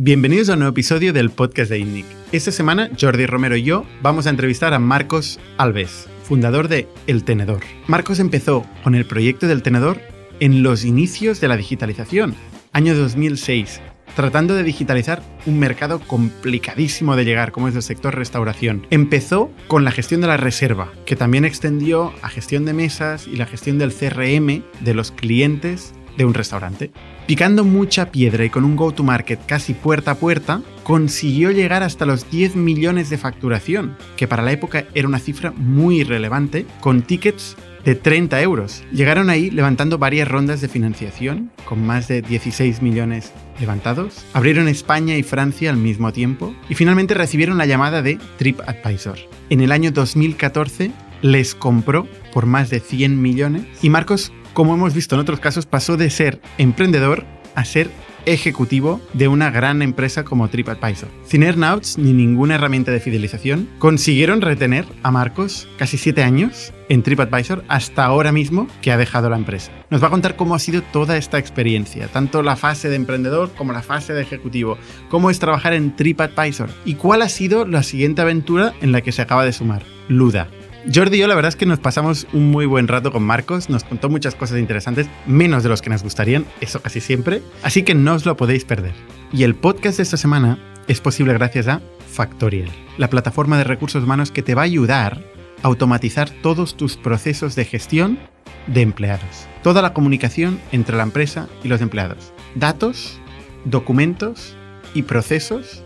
Bienvenidos a un nuevo episodio del podcast de INNIC. Esta semana Jordi Romero y yo vamos a entrevistar a Marcos Alves, fundador de El Tenedor. Marcos empezó con el proyecto del Tenedor en los inicios de la digitalización, año 2006, tratando de digitalizar un mercado complicadísimo de llegar, como es el sector restauración. Empezó con la gestión de la reserva, que también extendió a gestión de mesas y la gestión del CRM de los clientes de un restaurante. Picando mucha piedra y con un go-to-market casi puerta a puerta, consiguió llegar hasta los 10 millones de facturación, que para la época era una cifra muy relevante, con tickets de 30 euros. Llegaron ahí levantando varias rondas de financiación, con más de 16 millones levantados. Abrieron España y Francia al mismo tiempo y finalmente recibieron la llamada de TripAdvisor. En el año 2014 les compró por más de 100 millones y Marcos como hemos visto en otros casos, pasó de ser emprendedor a ser ejecutivo de una gran empresa como TripAdvisor. Sin earnouts ni ninguna herramienta de fidelización, consiguieron retener a Marcos casi siete años en TripAdvisor hasta ahora mismo que ha dejado la empresa. Nos va a contar cómo ha sido toda esta experiencia, tanto la fase de emprendedor como la fase de ejecutivo, cómo es trabajar en TripAdvisor y cuál ha sido la siguiente aventura en la que se acaba de sumar, Luda. Jordi y yo la verdad es que nos pasamos un muy buen rato con Marcos, nos contó muchas cosas interesantes, menos de los que nos gustarían, eso casi siempre, así que no os lo podéis perder. Y el podcast de esta semana es posible gracias a Factorial, la plataforma de recursos humanos que te va a ayudar a automatizar todos tus procesos de gestión de empleados. Toda la comunicación entre la empresa y los empleados. Datos, documentos y procesos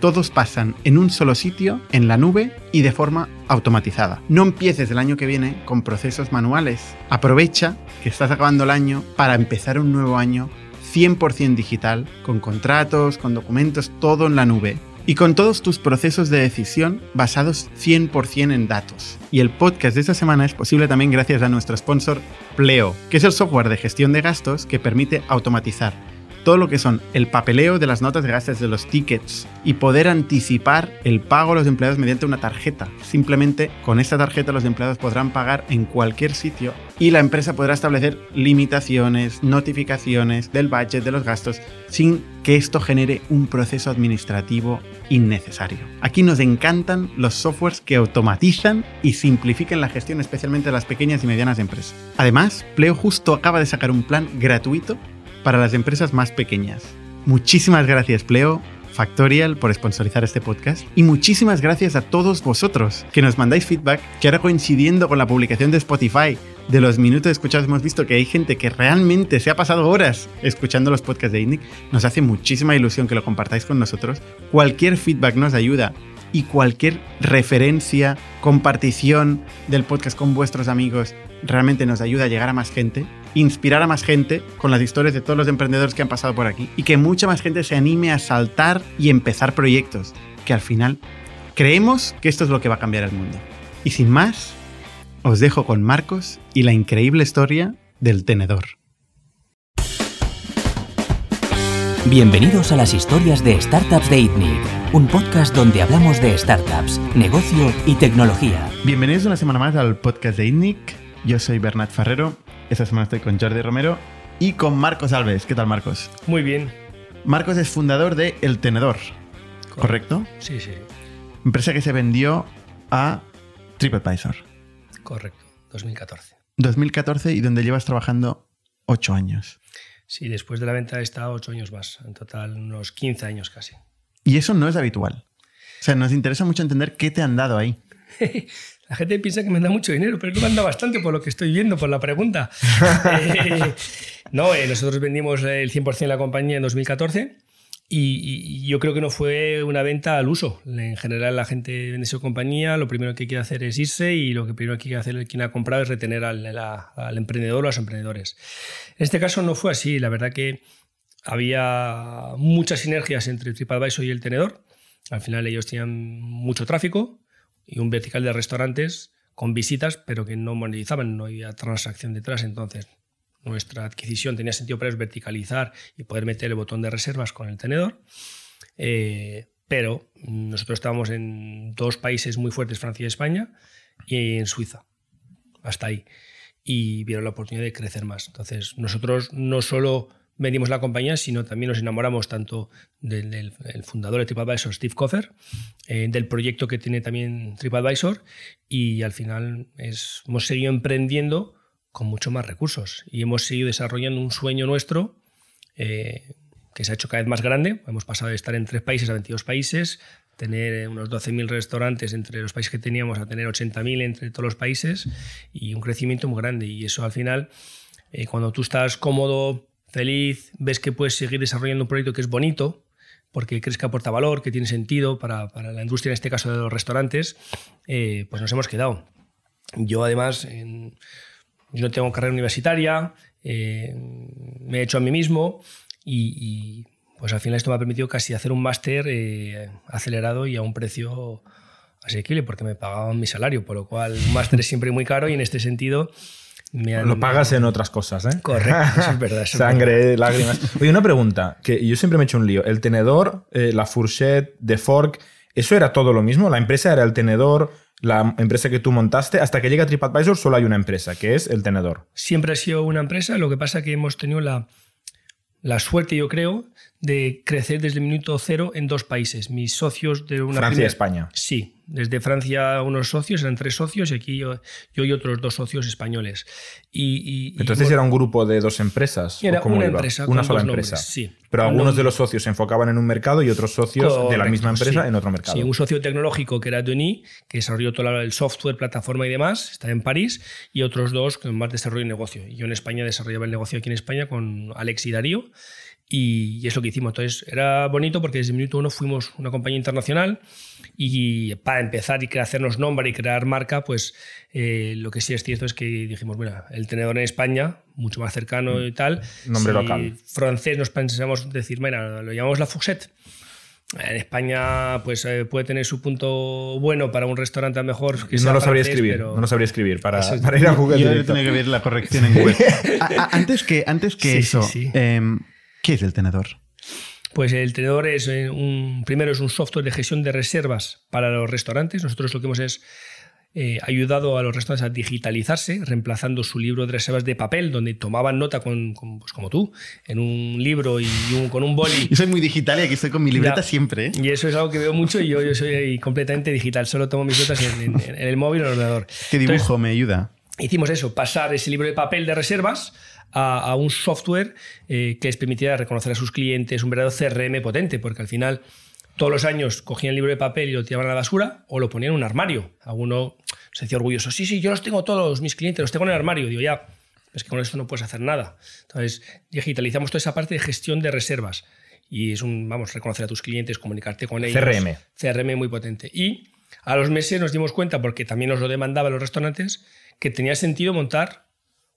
todos pasan en un solo sitio, en la nube y de forma automatizada. No empieces el año que viene con procesos manuales. Aprovecha que estás acabando el año para empezar un nuevo año 100% digital, con contratos, con documentos, todo en la nube. Y con todos tus procesos de decisión basados 100% en datos. Y el podcast de esta semana es posible también gracias a nuestro sponsor Pleo, que es el software de gestión de gastos que permite automatizar todo lo que son el papeleo de las notas de gastos de los tickets y poder anticipar el pago a los empleados mediante una tarjeta. Simplemente con esta tarjeta los empleados podrán pagar en cualquier sitio y la empresa podrá establecer limitaciones, notificaciones del budget de los gastos sin que esto genere un proceso administrativo innecesario. Aquí nos encantan los softwares que automatizan y simplifican la gestión especialmente de las pequeñas y medianas empresas. Además, Pleo justo acaba de sacar un plan gratuito para las empresas más pequeñas. Muchísimas gracias, Pleo. Factorial por sponsorizar este podcast y muchísimas gracias a todos vosotros que nos mandáis feedback que ahora coincidiendo con la publicación de Spotify de los minutos escuchados hemos visto que hay gente que realmente se ha pasado horas escuchando los podcasts de INDIC. Nos hace muchísima ilusión que lo compartáis con nosotros. Cualquier feedback nos ayuda y cualquier referencia, compartición del podcast con vuestros amigos realmente nos ayuda a llegar a más gente inspirar a más gente con las historias de todos los emprendedores que han pasado por aquí y que mucha más gente se anime a saltar y empezar proyectos, que al final creemos que esto es lo que va a cambiar el mundo. Y sin más, os dejo con Marcos y la increíble historia del tenedor. Bienvenidos a las historias de Startups de ITNIC, un podcast donde hablamos de startups, negocio y tecnología. Bienvenidos una semana más al podcast de ITNIC. Yo soy Bernat Ferrero esta semana estoy con Jordi Romero y con Marcos Alves. ¿Qué tal, Marcos? Muy bien. Marcos es fundador de El Tenedor, ¿correcto? Sí, sí. Empresa que se vendió a TripAdvisor. Correcto, 2014. 2014 y donde llevas trabajando ocho años. Sí, después de la venta he estado ocho años más, en total unos 15 años casi. Y eso no es habitual. O sea, nos interesa mucho entender qué te han dado ahí. La gente piensa que me da mucho dinero, pero no me da bastante por lo que estoy viendo, por la pregunta. Eh, no, eh, nosotros vendimos el 100% de la compañía en 2014 y, yo creo que no fue una venta al uso. En general, la gente vende su compañía, lo primero que quiere hacer es irse y lo que primero que quiere hacer quien ha comprado es retener al, al emprendedor o a los emprendedores. En este caso no fue así. La verdad que había muchas sinergias entre TripAdvisor y el tenedor. Al final ellos tenían mucho tráfico, y un vertical de restaurantes con visitas, pero que no monetizaban, no había transacción detrás. Entonces, nuestra adquisición tenía sentido para verticalizar y poder meter el botón de reservas con el tenedor. Eh, pero nosotros estábamos en dos países muy fuertes, Francia y España, y en Suiza, hasta ahí. Y vieron la oportunidad de crecer más. Entonces, nosotros no solo vendimos la compañía, sino también nos enamoramos tanto del, fundador de TripAdvisor, Steve Koffer, eh, del proyecto que tiene también TripAdvisor y al final hemos seguido emprendiendo con mucho más recursos y hemos seguido desarrollando un sueño nuestro eh, que se ha hecho cada vez más grande. Hemos pasado de estar en tres países a 22 países, tener unos 12.000 restaurantes entre los países que teníamos a tener 80.000 entre todos los países y un crecimiento muy grande. Y eso al final, eh, cuando tú estás cómodo, feliz, ves que puedes seguir desarrollando un proyecto que es bonito, porque crees que aporta valor, que tiene sentido para, para la industria, en este caso de los restaurantes, eh, pues nos hemos quedado. Yo además, yo no tengo carrera universitaria, eh, me he hecho a mí mismo y, pues al final esto me ha permitido casi hacer un máster eh, acelerado y a un precio asequible porque me pagaban mi salario, por lo cual un máster es siempre muy caro y en este sentido... Lo pagas en otras cosas, ¿eh? Correcto, eso es verdad. Sangre, lágrimas. Oye, una pregunta, que yo siempre me he hecho un lío. El tenedor, eh, la fourchette, de fork, ¿eso era todo lo mismo? ¿La empresa era el tenedor, la empresa que tú montaste, hasta que llega TripAdvisor solo hay una empresa, que es el tenedor. Siempre ha sido una empresa, lo que pasa es que hemos tenido la, la suerte, yo creo, de crecer desde el minuto cero en dos países. Mis socios de una... Francia y España. Sí, desde Francia unos socios, eran tres socios, y aquí yo, y otros dos socios españoles. Y, Entonces era un grupo de dos empresas. Era una empresa. Una sola empresa. sí. Pero algunos de los socios se enfocaban en un mercado y otros socios de la misma empresa en otro mercado. Sí, un socio tecnológico que era Denis, que desarrolló todo el software, plataforma y demás, está en París, y otros dos con más desarrollo y negocio. Yo en España desarrollaba el negocio aquí en España con Alex y Darío. Y, es lo que hicimos. Entonces era bonito porque desde el minuto uno fuimos una compañía internacional y para empezar y hacernos nombre y crear marca, pues eh, lo que sí es cierto es que dijimos, mira, el tenedor en España, mucho más cercano y tal. Nombre local. Francés nos pensamos decir, mira, lo llamamos la Fuxet. En España pues eh, puede tener su punto bueno para un restaurante a mejor. Que no lo sabría escribir, no lo sabría escribir para, para ir a Google. Yo tiene que ver la corrección en Google. antes que, antes que eso, em, ¿qué es el tenedor? Pues el tenedor es eh, un, primero es un software de gestión de reservas para los restaurantes. Nosotros lo que hemos es eh, ayudado a los restaurantes a digitalizarse, reemplazando su libro de reservas de papel, donde tomaban nota con, pues como tú, en un libro y con un boli. Yo soy muy digital y aquí estoy con mi libreta siempre. ¿eh? Y eso es algo que veo mucho y yo, yo soy completamente digital, solo tomo mis notas en, el móvil o en el ordenador. ¿Qué dibujo me ayuda? Hicimos eso, pasar ese libro de papel de reservas a, un software eh, que les permitiera reconocer a sus clientes, un verdadero CRM potente, porque al final todos los años cogían el libro de papel y lo tiraban a la basura o lo ponían en un armario. Alguno se decía orgulloso, sí, sí, yo los tengo todos, mis clientes, los tengo en el armario. Digo, ya, es que con esto no puedes hacer nada. Entonces, digitalizamos toda esa parte de gestión de reservas. Y es un, vamos, reconocer a tus clientes, comunicarte con ellos. CRM. CRM muy potente. Y a los meses nos dimos cuenta, porque también nos lo demandaban los restaurantes, que tenía sentido montar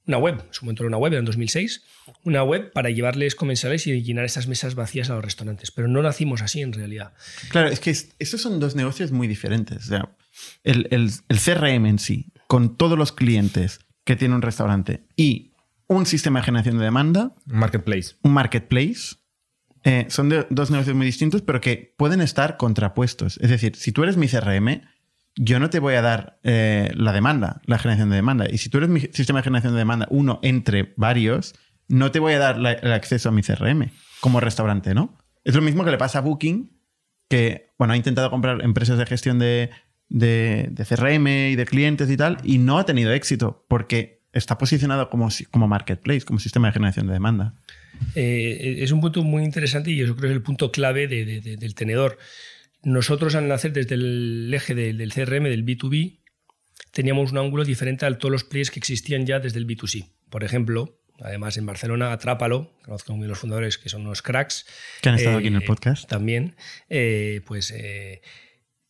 una web, su momento era una web, en 2006, una web para llevarles comensales y llenar esas mesas vacías a los restaurantes. Pero no nacimos así en realidad. Claro, es que estos son dos negocios muy diferentes. O sea, el, el, CRM en sí, con todos los clientes que tiene un restaurante y un sistema de generación de demanda. Marketplace. Un marketplace. Eh, son dos negocios muy distintos, pero que pueden estar contrapuestos. Es decir, si tú eres mi CRM, yo no te voy a dar eh, la demanda, la generación de demanda. Y si tú eres mi sistema de generación de demanda, uno entre varios, no te voy a dar el acceso a mi CRM como restaurante, ¿no? Es lo mismo que le pasa a Booking, que, bueno, ha intentado comprar empresas de gestión de, de, CRM y de clientes y tal, y no ha tenido éxito porque está posicionado como, como marketplace, como sistema de generación de demanda. Eh, es un punto muy interesante y yo creo que es el punto clave del tenedor. Nosotros al nacer desde el eje del, CRM, del B2B, teníamos un ángulo diferente a todos los players que existían ya desde el B2C. Por ejemplo, además en Barcelona, Atrápalo, conozco muy bien los fundadores que son unos cracks. Que han estado aquí en el eh, podcast. También, eh, pues eh,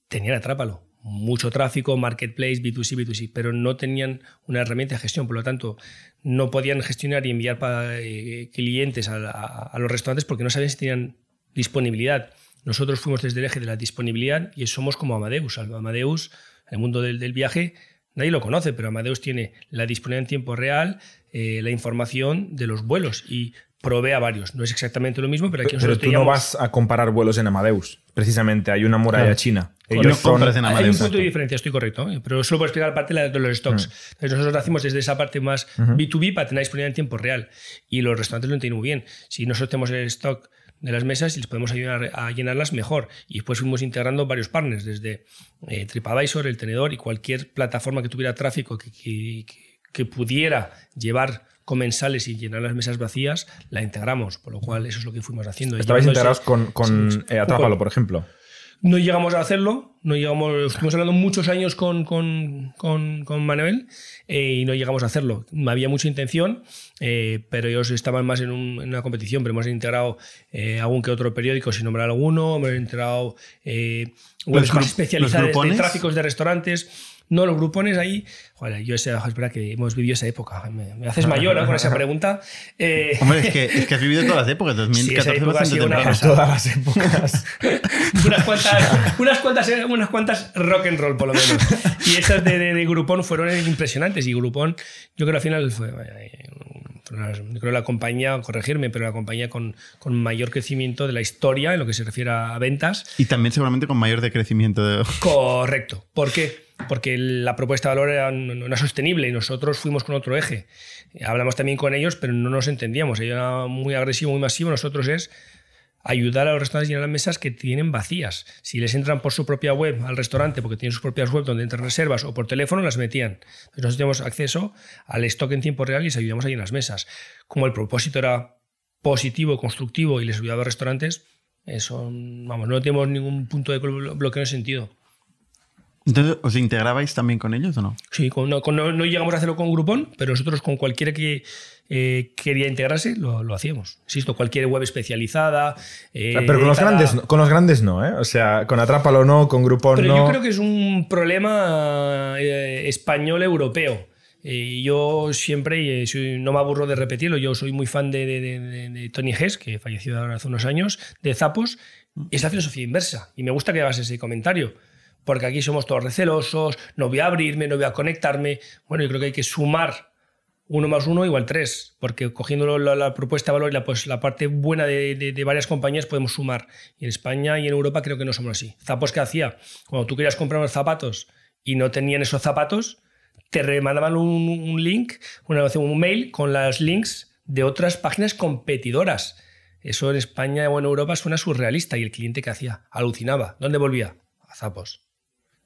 tenían Atrápalo. Mucho tráfico, marketplace, B2C, B2C, pero no tenían una herramienta de gestión, por lo tanto, no podían gestionar y enviar para, clientes a los restaurantes porque no sabían si tenían disponibilidad. Nosotros fuimos desde el eje de la disponibilidad y somos como Amadeus. Amadeus, en el mundo del, viaje, nadie lo conoce, pero Amadeus tiene la disponibilidad en tiempo real, eh, la información de los vuelos y provee a varios. No es exactamente lo mismo, pero aquí nosotros Pero tú no vas a comparar vuelos en Amadeus. Precisamente, hay una muralla china. Ellos no son- en Hay Amazon. un punto de diferencia, estoy correcto, ¿eh? pero solo puedo explicar parte de la- de los stocks. Mm. Entonces nosotros hacemos desde esa parte más B2B para tener disponibilidad en tiempo real. Y los restaurantes lo entienden muy bien. Si nosotros tenemos el stock de las mesas y les podemos ayudar a llenarlas mejor. Y después fuimos integrando varios partners, desde eh, TripAdvisor, El Tenedor y cualquier plataforma que tuviera tráfico que, que- que- pudiera llevar comensales y llenar las mesas vacías, la integramos. Por lo cual eso es lo que fuimos haciendo. Estabais integrados con, con eh, Atrápalo, por ejemplo. No llegamos a hacerlo, no llegamos, estuvimos hablando muchos años con, con, con, con Manuel eh, y no llegamos a hacerlo. Había mucha intención, eh, pero ellos estaban más en, un- en una competición, pero hemos integrado eh, algún que otro periódico, sin nombrar alguno, hemos integrado eh, webs más especializadas de tráficos de restaurantes. No, los grupones ahí, joder, yo ese, es verdad que hemos vivido esa época. Me, me haces mayor ¿no? con esa pregunta. Eh, Hombre, es que, es que has vivido todas las épocas. Sí, esa 2014 época fue ha sido una. Todas las épocas. unas cuantas, unas cuantas, unas cuantas rock and roll, por lo menos. Y esas de, de, de Groupon fueron impresionantes. Y Groupon, yo creo que al final fue, vaya, eh, creo la compañía, corregirme, pero la compañía con, con mayor crecimiento de la historia en lo que se refiere a ventas. Y también seguramente con mayor decrecimiento. De... Correcto. ¿Por qué? Porque la propuesta de valor era, no era sostenible y nosotros fuimos con otro eje. Hablamos también con ellos, pero no nos entendíamos. Ellos eran muy agresivo, muy masivo. Nosotros es ayudar a los restaurantes a llenar las mesas que tienen vacías. Si les entran por su propia web al restaurante, porque tienen sus propias webs donde entran reservas, o por teléfono, las metían. Entonces nosotros teníamos acceso al stock en tiempo real y les ayudamos a llenar las mesas. Como el propósito era positivo, constructivo y les ayudaba a los restaurantes, eso, vamos, no tenemos ningún punto de blo- bloqueo en ese sentido. Entonces, ¿os integrabais también con ellos o no? Sí, con- no, con- no- no llegamos a hacerlo con Groupon, pero nosotros con cualquiera que eh, quería integrarse lo, lo hacíamos. Insisto, cualquier web especializada. eh, Pero con los, grandes, no- con los grandes no, ¿eh? O sea, con Atrápalo no, con Groupon Pero no. yo creo que es un problema eh, español-europeo. Eh, yo siempre, eh, soy- no me aburro de repetirlo, yo soy muy fan de, de- de- de- de Tony Hess, que falleció ahora hace unos años, de Zapos. Es la filosofía inversa. Y me gusta que hagas ese comentario. Porque aquí somos todos recelosos, no voy a abrirme, no voy a conectarme. Bueno, yo creo que hay que sumar uno más uno igual tres, porque cogiendo la, la propuesta de valor y la, pues, la parte buena de, varias compañías podemos sumar. Y en España y en Europa creo que no somos así. Zapos que hacía, cuando tú querías comprar unos zapatos y no tenían esos zapatos, te mandaban un, un link, una, un mail con los links de otras páginas competidoras. Eso en España o en Europa suena surrealista y el cliente que hacía alucinaba. ¿Dónde volvía? A Zapos.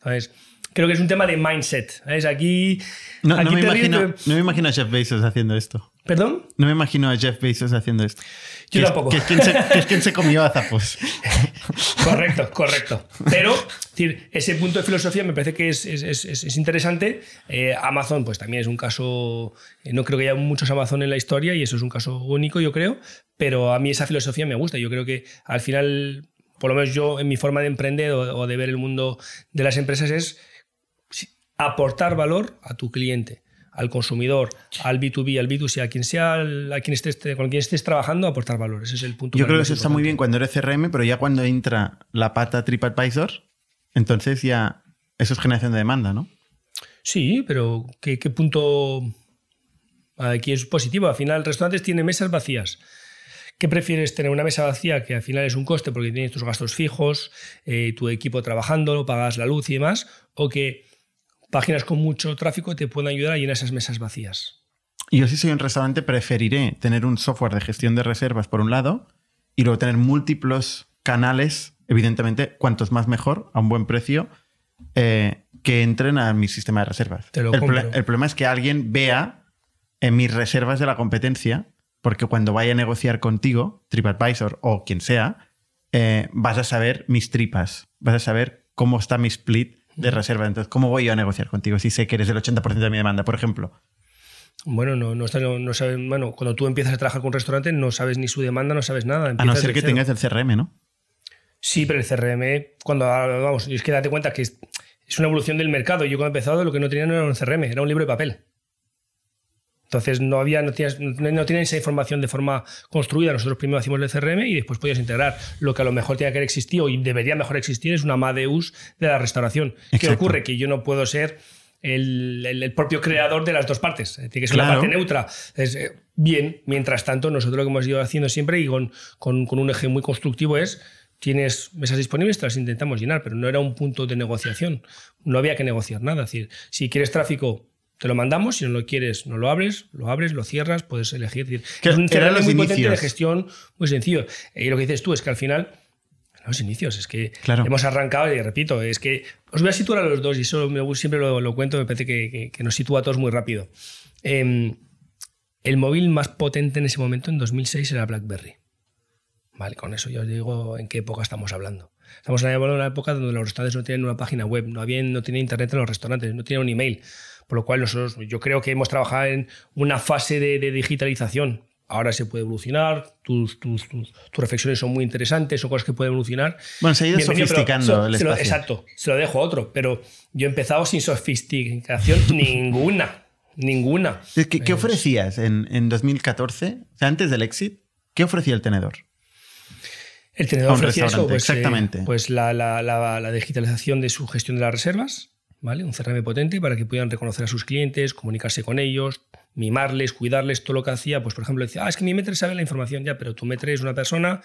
¿Sabes? Creo que es un tema de mindset. ¿sabes? Aquí, No, me te imagino, no me imagino a Jeff Bezos haciendo esto. ¿Perdón? No me imagino a Jeff Bezos haciendo esto. Yo que es- tampoco. que es quien se, que es quien se comió a zapos. Correcto, correcto. Pero es decir, ese punto de filosofía me parece que es- es- es interesante. Eh, Amazon, pues también es un caso. eh, no creo que haya muchos Amazon en la historia y eso es un caso único, yo creo. Pero a mí esa filosofía me gusta. Yo creo que al final, por lo menos yo en mi forma de emprender o, o de ver el mundo de las empresas es aportar valor a tu cliente al consumidor, al B2B, al B2C, a quien sea, a quien estés, con quien estés trabajando, aportar valor. Ese es el punto. Yo creo que eso está muy bien cuando eres CRM, pero ya cuando entra la pata TripAdvisor, entonces ya eso es generación de demanda, ¿no? Sí, pero ¿qué, qué punto aquí es positivo? Al final, restaurantes tienen mesas vacías. ¿Qué prefieres tener una mesa vacía que al final es un coste porque tienes tus gastos fijos, eh, tu equipo trabajando, pagas la luz y demás? ¿O que páginas con mucho tráfico te puedan ayudar a llenar esas mesas vacías? Yo si soy un restaurante preferiré tener un software de gestión de reservas por un lado y luego tener múltiplos canales, evidentemente, cuantos más mejor, a un buen precio, eh, que entren a mi sistema de reservas. Te lo el, compro. el problema es que alguien vea en mis reservas de la competencia, porque cuando vaya a negociar contigo, TripAdvisor o quien sea, eh, vas a saber mis tripas, vas a saber cómo está mi split de reservas. Entonces, ¿cómo voy yo a negociar contigo si sé que eres el 80% de mi demanda, por ejemplo? Bueno, no, no, no, no saben- bueno, cuando tú empiezas a trabajar con un restaurante no sabes ni su demanda, no sabes nada. A no ser que tengas el CRM, ¿no? Sí, pero el CRM, cuando vamos, es que date cuenta que es, es una evolución del mercado. Yo cuando he empezado lo que no tenía no era un CRM, era un libro de papel. Entonces no había, no tienes, no, esa información de forma construida. Nosotros primero hacíamos el CRM y después podías integrar. Lo que a lo mejor tenía que haber existido y debería mejor existir es una Amadeus de la restauración. ¿Qué Exacto. ocurre? Que yo no puedo ser el, el- el propio creador de las dos partes. Tiene que ser una Claro. parte neutra. Es, eh, bien, mientras tanto, nosotros lo que hemos ido haciendo siempre y con, con- con un eje muy constructivo es tienes mesas disponibles, te las intentamos llenar, pero no era un punto de negociación. No había que negociar nada. Es decir, si quieres tráfico, te lo mandamos, si no lo quieres, no lo abres, lo abres, lo cierras, puedes elegir. Es, un CRM muy potente de gestión, muy sencillo. Y lo que dices tú es que al final, los inicios, es que hemos arrancado, y repito, es que os voy a situar a los dos, y eso me, siempre lo, cuento, me parece que, nos sitúa a todos muy rápido. Em, el móvil más potente en ese momento, en 2006, era BlackBerry. Vale, con eso yo os digo en qué época estamos hablando. Estamos hablando de una época donde los restaurantes no tienen una página web, no, había, no tenían internet en los restaurantes, no tenían un email. Por lo cual nosotros, yo creo que hemos trabajado en una fase de, digitalización. Ahora se puede evolucionar, tus, tus, tus, reflexiones son muy interesantes, son cosas que pueden evolucionar. Bueno, se ha ido sofisticando el espacio. exacto, se lo dejo a otro, pero yo he empezado sin sofisticación ninguna, ninguna. ¿Qué, ofrecías en, en 2014, o sea, antes del exit? ¿Qué ofrecía el tenedor? El tenedor ofrecía eso, pues, eh, exactamente. pues la, la, la, digitalización de su gestión de las reservas, ¿vale? Un CRM potente para que puedan reconocer a sus clientes, comunicarse con ellos, mimarles, cuidarles, todo lo que hacía. Pues, por ejemplo, decía, ah, es que mi metre sabe la información, ya, pero tu metre es una persona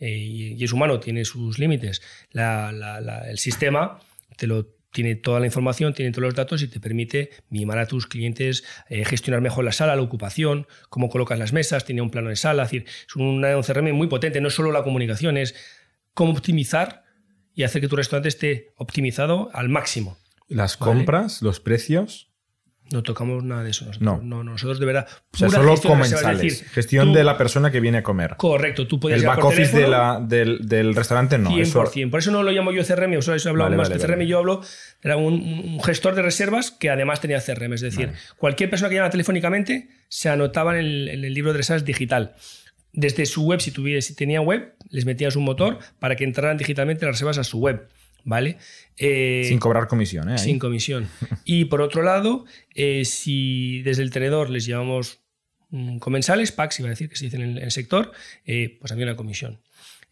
eh, y, es humano, tiene sus límites. el sistema te lo tiene toda la información, tiene todos los datos y te permite mimar a tus clientes, eh, gestionar mejor la sala, la ocupación, cómo colocas las mesas, tiene un plano de sala, es decir, es un CRM muy potente, no solo la comunicación, es cómo optimizar y hacer que tu restaurante esté optimizado al máximo. Las compras, los precios. No tocamos nada de eso. Nosotros, no. nosotros de verdad. O sea, solo comensales. gestión de la persona que viene a comer. Correcto, tú puedes El back office de la, del, del, restaurante no. 100%. Por eso no lo llamo yo CRM, o sea, eso hablado más de CRM. Yo hablo, era un, gestor de reservas que además tenía CRM. Es decir, cualquier persona que llama telefónicamente se anotaba en el, en el libro de reservas digital desde su web, si, tuviera, si tenía web, les metías un motor para que entraran digitalmente las reservas a su web. ¿Vale? Eh, sin cobrar comisión, ¿eh? Sin comisión. y por otro lado, eh, si desde el tenedor les llevamos mm, comensales, packs, iba a decir que se dice en el, sector, eh, pues había una comisión.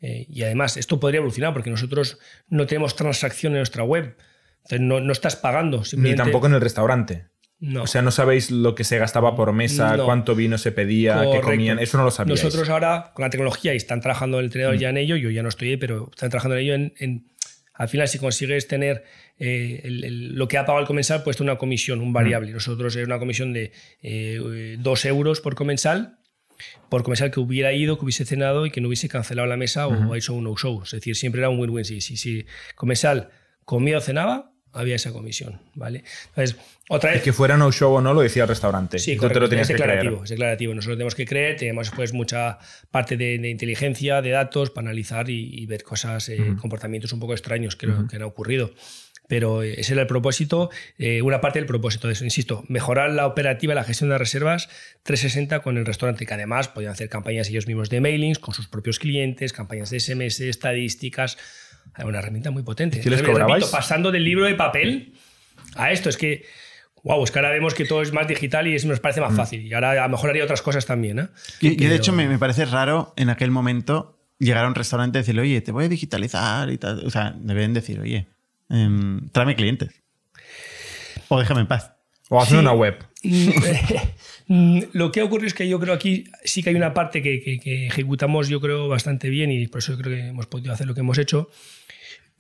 y además, esto podría evolucionar porque nosotros no tenemos transacción en nuestra web. Entonces, no, estás pagando. Ni tampoco en el restaurante. No. O sea, no sabéis lo que se gastaba por mesa, cuánto vino se pedía, qué comían, eso no lo sabíais. Nosotros ahora, con la tecnología, y están trabajando en el tenedor mm. ya en ello, yo ya no estoy ahí, pero están trabajando en ello en al final, si consigues tener eh, lo que ha pagado el comensal, pues una comisión, un variable. Mm. Nosotros es una comisión de eh, dos euros por comensal, por comensal que hubiera ido, que hubiese cenado y que no hubiese cancelado la mesa o hecho un no-show. Es decir, siempre era un win-win. Si, si, si comensal comía o cenaba, había esa comisión, ¿vale? Entonces, otra vez... que fuera no show o no lo decía el restaurante. Sí, correcto, es declarativo, es declarativo. Nosotros tenemos que creer, tenemos pues mucha parte de, inteligencia, de datos para analizar y, ver cosas, eh, comportamientos un poco extraños que, que han ocurrido. Pero eh, ese era el propósito, eh, una parte del propósito de eso, insisto, mejorar la operativa, la gestión de reservas 360 con el restaurante, que además podían hacer campañas ellos mismos de mailings con sus propios clientes, campañas de SMS, estadísticas, una herramienta muy potente. ¿Qué les cobrabais? pasando del libro de papel a esto, es que, wow, es que ahora vemos que todo es más digital y eso nos parece más mm. fácil. Y ahora a lo mejor haría otras cosas también. ¿eh? Y, de hecho me, parece raro en aquel momento llegar a un restaurante y decirle, oye, te voy a digitalizar y tal. O sea, deben decir, oye, eh, tráeme clientes. O déjame en paz. O hazme una web. Mm, lo que ha ocurrido es que yo creo aquí sí que hay una parte que, que, ejecutamos, yo creo, bastante bien y por eso creo que hemos podido hacer lo que hemos hecho.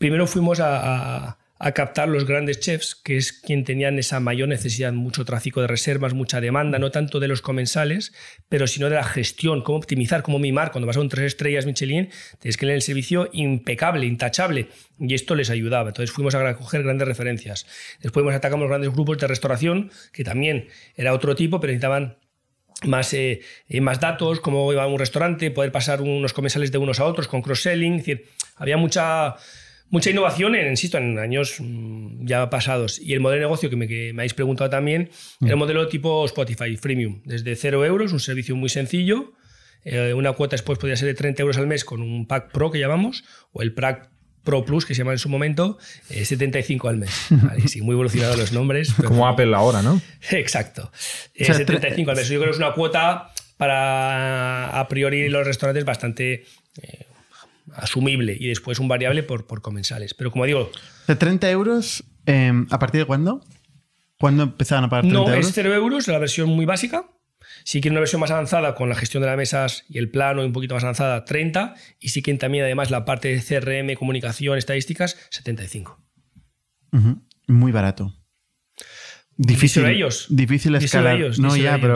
Primero fuimos a, captar los grandes chefs, que es quien tenían esa mayor necesidad, mucho tráfico de reservas, mucha demanda, no tanto de los comensales, pero sino de la gestión, cómo optimizar, cómo mimar. Cuando vas a un tres estrellas Michelin, tienes que tener el servicio impecable, intachable, y esto les ayudaba. Entonces fuimos a recoger grandes referencias. Después atacamos grandes grupos de restauración, que también era otro tipo, pero necesitaban más, eh, eh, más datos, cómo iba a un restaurante, poder pasar unos comensales de unos a otros con cross-selling. Es decir, había mucha mucha innovación, en, insisto, en años mm, ya pasados. Y el modelo de negocio que me, que me habéis preguntado también era un mm. modelo tipo Spotify, freemium, desde 0 euros, un servicio muy sencillo. Eh, una cuota después podría ser de 30 euros al mes con un pack pro que llamamos, o el pack Pro Plus, que se llama en su momento, 75 al mes. sí, muy evolucionados los nombres. Como Apple ahora, ¿no? Exacto. 75 al mes. Yo creo que es una cuota para, a priori, los restaurantes bastante eh, asumible y después un variable por, por comensales. Pero como digo... ¿De 30 euros em, a partir de cuándo? ¿Cuándo empezaban a pagar 30 no, euros? es 0 euros, la versión muy básica. Si quieren una versión más avanzada con la gestión de las mesas y el plano y un poquito más avanzada, 30. Y si quieren también además la parte de CRM, comunicación, estadísticas, 75. Ujú. Muy barato. Difícil, a ellos. difícil escalar. a ellos, no, a ya, ellos. pero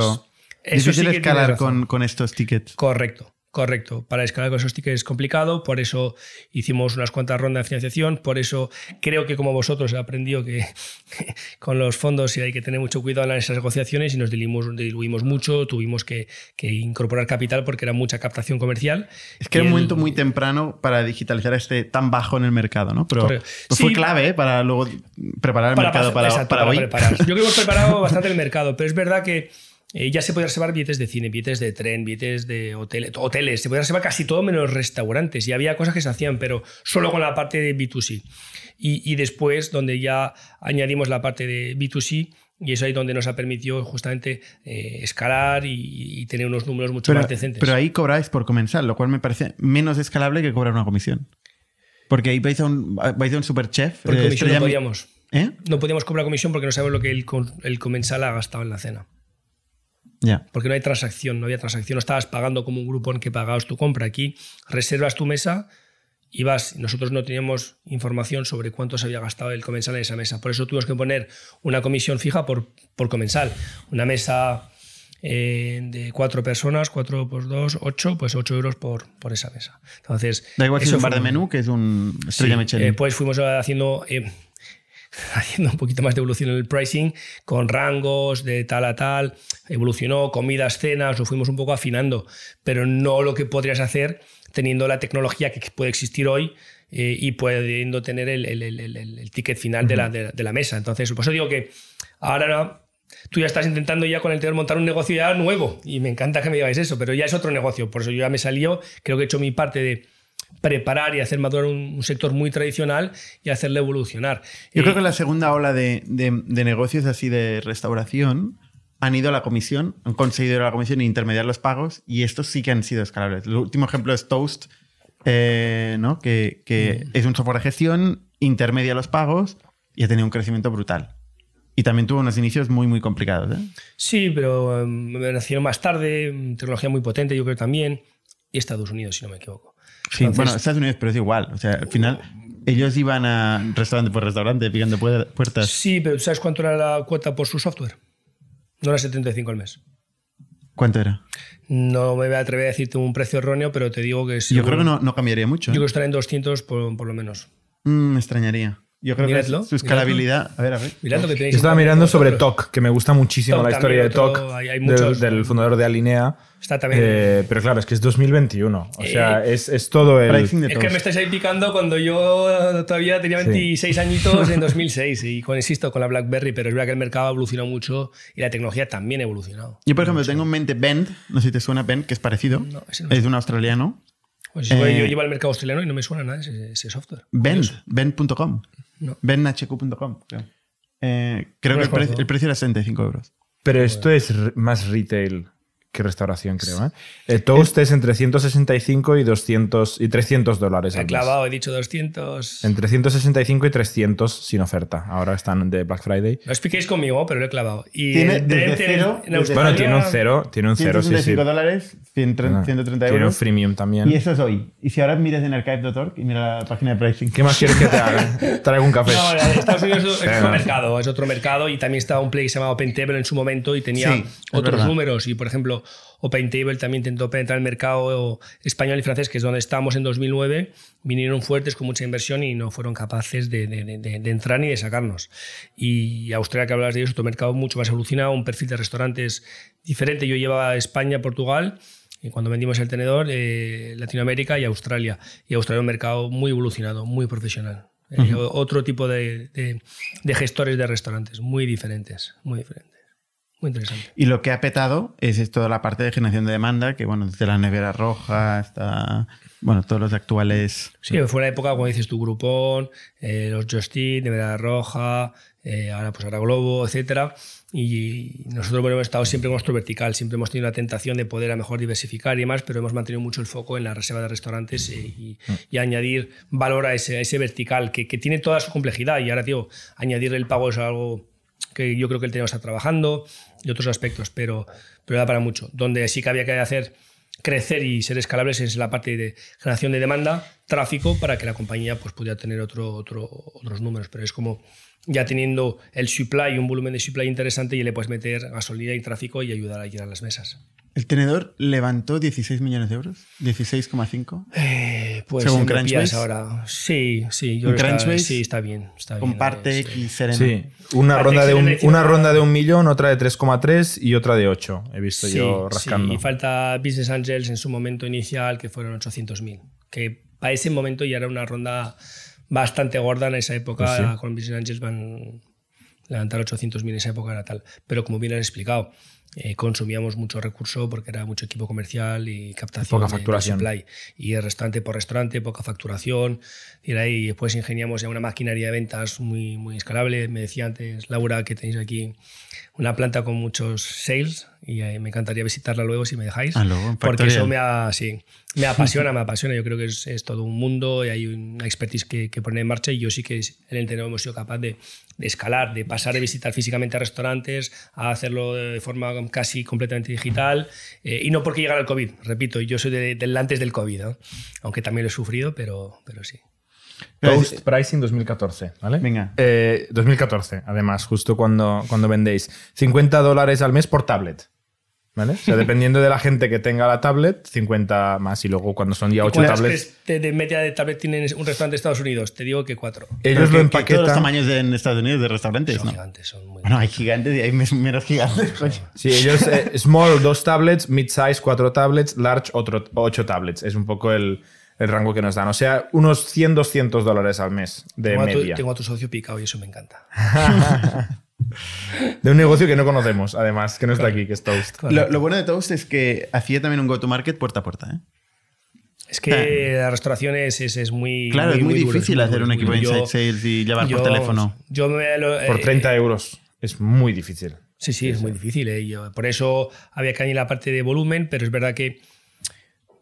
Eso difícil sí escalar con, con estos tickets. Correcto, correcto. Para escalar con esos tickets es complicado, por eso hicimos unas cuantas rondas de financiación, por eso creo que como vosotros he aprendido que con los fondos hay que tener mucho cuidado en esas negociaciones y nos diluimos, diluimos mucho, tuvimos que, que incorporar capital porque era mucha captación comercial. Es que era un el- momento muy temprano para digitalizar este tan bajo en el mercado, ¿no? Pero pues fue clave ¿eh? para luego preparar el mercado pas- para, exacto, para hoy. preparar. Yo creo que hemos preparado bastante el mercado, pero es verdad que eh, ya se puede reservar billetes de cine, billetes de tren, billetes de hotel- hoteles, se puede reservar casi todo menos restaurantes. Y había cosas que se hacían, pero solo con la parte de B2C. Y, y después, donde ya añadimos la parte de B2C, y eso ahí donde nos ha permitido justamente eh, escalar y, y tener unos números mucho Pero, más decentes. pero ahí cobráis por comensal, lo cual me parece menos escalable que cobrar una comisión. Porque ahí vais a un, vais a un superchef. Por de comisión no podíamos. ¿Eh? No podíamos cobrar comisión porque no sabemos lo que el, el comensal ha gastado en la cena. Ya. Porque no hay transacción, no había transacción, no estabas pagando como un grupo en que pagabas tu compra. Aquí reservas tu mesa y vas. Nosotros no teníamos información sobre cuánto se había gastado el comensal en esa mesa. Por eso tuvimos que poner una comisión fija por, por comensal. Una mesa eh, de cuatro personas, cuatro por dos, ocho, pues ocho euros por, por esa mesa. Entonces, Da igual si es un bar de menú que es un estrella Sí, Michelin. eh, pues fuimos haciendo, eh, haciendo un poquito más de evolución en el pricing, con rangos de tal a tal, evolucionó, comidas, cenas, lo fuimos un poco afinando, pero no lo que podrías hacer teniendo la tecnología que puede existir hoy eh, y pudiendo tener el, el- el- el- ticket final de, la, de, de la mesa. Entonces, por eso digo que ahora no, tú ya estás intentando ya con el tenedor montar un negocio ya nuevo y me encanta que me digáis eso, pero ya es otro negocio. Por eso yo ya me salió, creo que he hecho mi parte de preparar y hacer madurar un, un sector muy tradicional y hacerle evolucionar. Yo Eh, creo que la segunda ola de, de- de negocios así de restauración han ido a la comisión, han conseguido ir a la comisión e intermediar los pagos y estos sí que han sido escalables. El último ejemplo es Toast, eh, ¿no? que, que es un software de gestión, intermedia los pagos y ha tenido un crecimiento brutal. Y también tuvo unos inicios muy, muy complicados. ¿eh? Sí, pero eh, me nacieron más tarde, mm, tecnología muy potente, yo creo también, y Estados Unidos, si no me equivoco. Sí, Entonces- bueno, Estados Unidos, pero es igual. O sea, al final ellos iban a restaurante por restaurante picando puer- puertas. Sí, pero ¿tú ¿sabes cuánto era la cuota por su software? No era 75 al mes. ¿Cuánto era? No me voy a atrever a decirte un precio erróneo, pero te digo que sí. Yo creo que no, no cambiaría mucho. Yo ¿eh? creo que estará en 200 por, por lo menos. Mm, me extrañaría. Yo creo Miradlo, que su escalabilidad. A ver, a ver. Mirad lo que tenéis. Yo estaba mirando sobre. TOC, que me gusta muchísimo la historia de TOC, hay- hay del- del, fundador de Alinea. Está también. Eh, pero claro, es que es 2021. O sea, Eh, es, es todo el. Es que me estáis ahí picando cuando yo todavía tenía Sí. 26 añitos en 2006 y con, insisto, con la BlackBerry, pero es verdad que el mercado ha evolucionado mucho y la tecnología también ha evolucionado. Yo, por ejemplo, tengo en mente Bend, no sé si te suena Bend, que es parecido. No, ese no es de un australiano. Pues Eh, yo llevo al mercado australiano y no me suena nada ese, ese software. Bend. Bend.com. No. Bendhq.com. Creo, Eh, creo No que el, pre- el precio era 65 euros. Pero esto es más retail que restauración, creo. ¿eh? Eh, Toast es entre 165 y 200 y 300 dólares. He clavado, he dicho 200. Entre 165 y 300 sin oferta. Ahora están de Black Friday. No os piquéis conmigo, pero lo he clavado. Y Tiene desde cero, en desde- Australia- Bueno, tiene un cero, tiene un cero, sí, sí. 165 dólares, 130 Ah, 130 Tiene un euros. freemium también. Y eso es hoy. Y si ahora miras en archive.org y mira la página de pricing. ¿Qué más quieres que te haga? Traigo un café. No, en Estados Unidos es otro mercado, es otro mercado y también estaba un play que se llamaba OpenTable en su momento y tenía Sí, otros números y por ejemplo OpenTable también intentó penetrar el mercado español y francés que es donde estábamos en 2009 vinieron fuertes con mucha inversión y no fueron capaces de, de- de- de- de entrar ni de sacarnos y Australia que hablas de ellos otro mercado mucho más evolucionado un perfil de restaurantes diferente yo llevaba a España Portugal y cuando vendimos el tenedor, eh, Latinoamérica y Australia. Y Australia es un mercado muy evolucionado, muy profesional. Eh, Otro tipo de, de- de gestores de restaurantes, muy diferentes, muy diferentes. Muy interesante. Y lo que ha petado es toda la parte de generación de demanda, que bueno, desde la nevera roja hasta, bueno, todos los actuales... Sí, fue una época, como dices tu Groupon, eh, los Just Eat, Nevera Roja, eh, ahora pues ahora Globo, etcétera. Y nosotros bueno, hemos estado siempre en nuestro vertical, siempre hemos tenido la tentación de poder a mejor diversificar y demás, pero hemos mantenido mucho el foco en la reserva de restaurantes eh, y, y añadir valor a ese, a ese vertical que, que tiene toda su complejidad. Y ahora, tío, añadir el pago es algo que yo creo que el tenedor está trabajando y otros aspectos, pero, pero da para mucho. Donde sí que había que hacer crecer y ser escalables es la parte de generación de demanda, tráfico, para que la compañía pues, pudiera tener otro, otro, otros números. Pero es como ya teniendo el supply, un volumen de supply interesante, y le puedes meter gasolina y tráfico y ayudar a llenar las mesas. ¿El tenedor levantó 16 millones de euros? ¿16,5? Eh, pues Según Crunchbase. ahora. Sí, sí. Yo ¿En creo que está- Crunchbase? sí, está bien. Está bien, Comparte eh, sí. Serena. Sí, una ronda, de un, una ronda de un millón, otra de 3,3 y otra de 8. He visto Sí, yo sí, rascando. y falta Business Angels en su momento inicial, que fueron 800.000. Que para ese momento ya era una ronda bastante gorda en esa época. Pues sí. Con Business Angels van levantar 800.000 en esa época era tal. Pero como bien has explicado, eh, consumíamos mucho recurso porque era mucho equipo comercial y captación. Poca de- de facturación. supply. Y restaurante por restaurante, poca facturación. Y de ahí después ingeniamos ya una maquinaria de ventas muy, muy escalable. Me decía antes Laura que tenéis aquí una planta con muchos sales y eh, me encantaría visitarla luego si me dejáis. Ah, luego, porque eso me, ha- sí, me apasiona, me apasiona. Yo creo que es, es todo un mundo y hay una expertise que, que poner en marcha y yo sí que en el tenor hemos sido capaz de, de escalar, de pasar de visitar físicamente a restaurantes a hacerlo de forma casi completamente digital eh, y no porque llegara el COVID, repito, yo soy de- del antes del COVID, ¿no? aunque también lo he sufrido, pero, pero sí. Es- Pricing 2014, ¿vale? Venga. Eh, 2014, además, justo cuando, cuando vendéis. 50 dólares al mes por tablet. ¿Vale? O sea, dependiendo de la gente que tenga la tablet, 50 más. Y luego cuando son ya 8 ¿Cuántas tablets. crees de, de media de tablet tienen un restaurante de Estados Unidos? Te digo que cuatro. Pero Ellos lo que- que Todos los empaquetan. tamaños de- en Estados Unidos de restaurantes, Son ¿no? gigantes, son muy Bueno, hay gigantes y hay menos gigantes, coño. Sí, ellos, eh, small, dos tablets, mid-size, cuatro tablets, large, otro, ocho tablets. Es un poco el, el rango que nos dan. O sea, unos 100, 200 dólares al mes de tengo, a tu, media. tengo a tu socio picado y eso me encanta. De un negocio que no conocemos, además, que no está aquí, que es Toast. Lo, lo bueno de Toast es que hacía también un go-to-market puerta a puerta, ¿eh? Es que la restauración es, es, es muy. Claro, es muy, difícil hacer un equipo de inside Yo- sales y llevar yo- por teléfono. Yo me lo- Por eh, 30 euros. Es muy difícil. Sí, sí, es muy difícil. eh, yo- por eso había que añadir la parte de volumen, pero es verdad que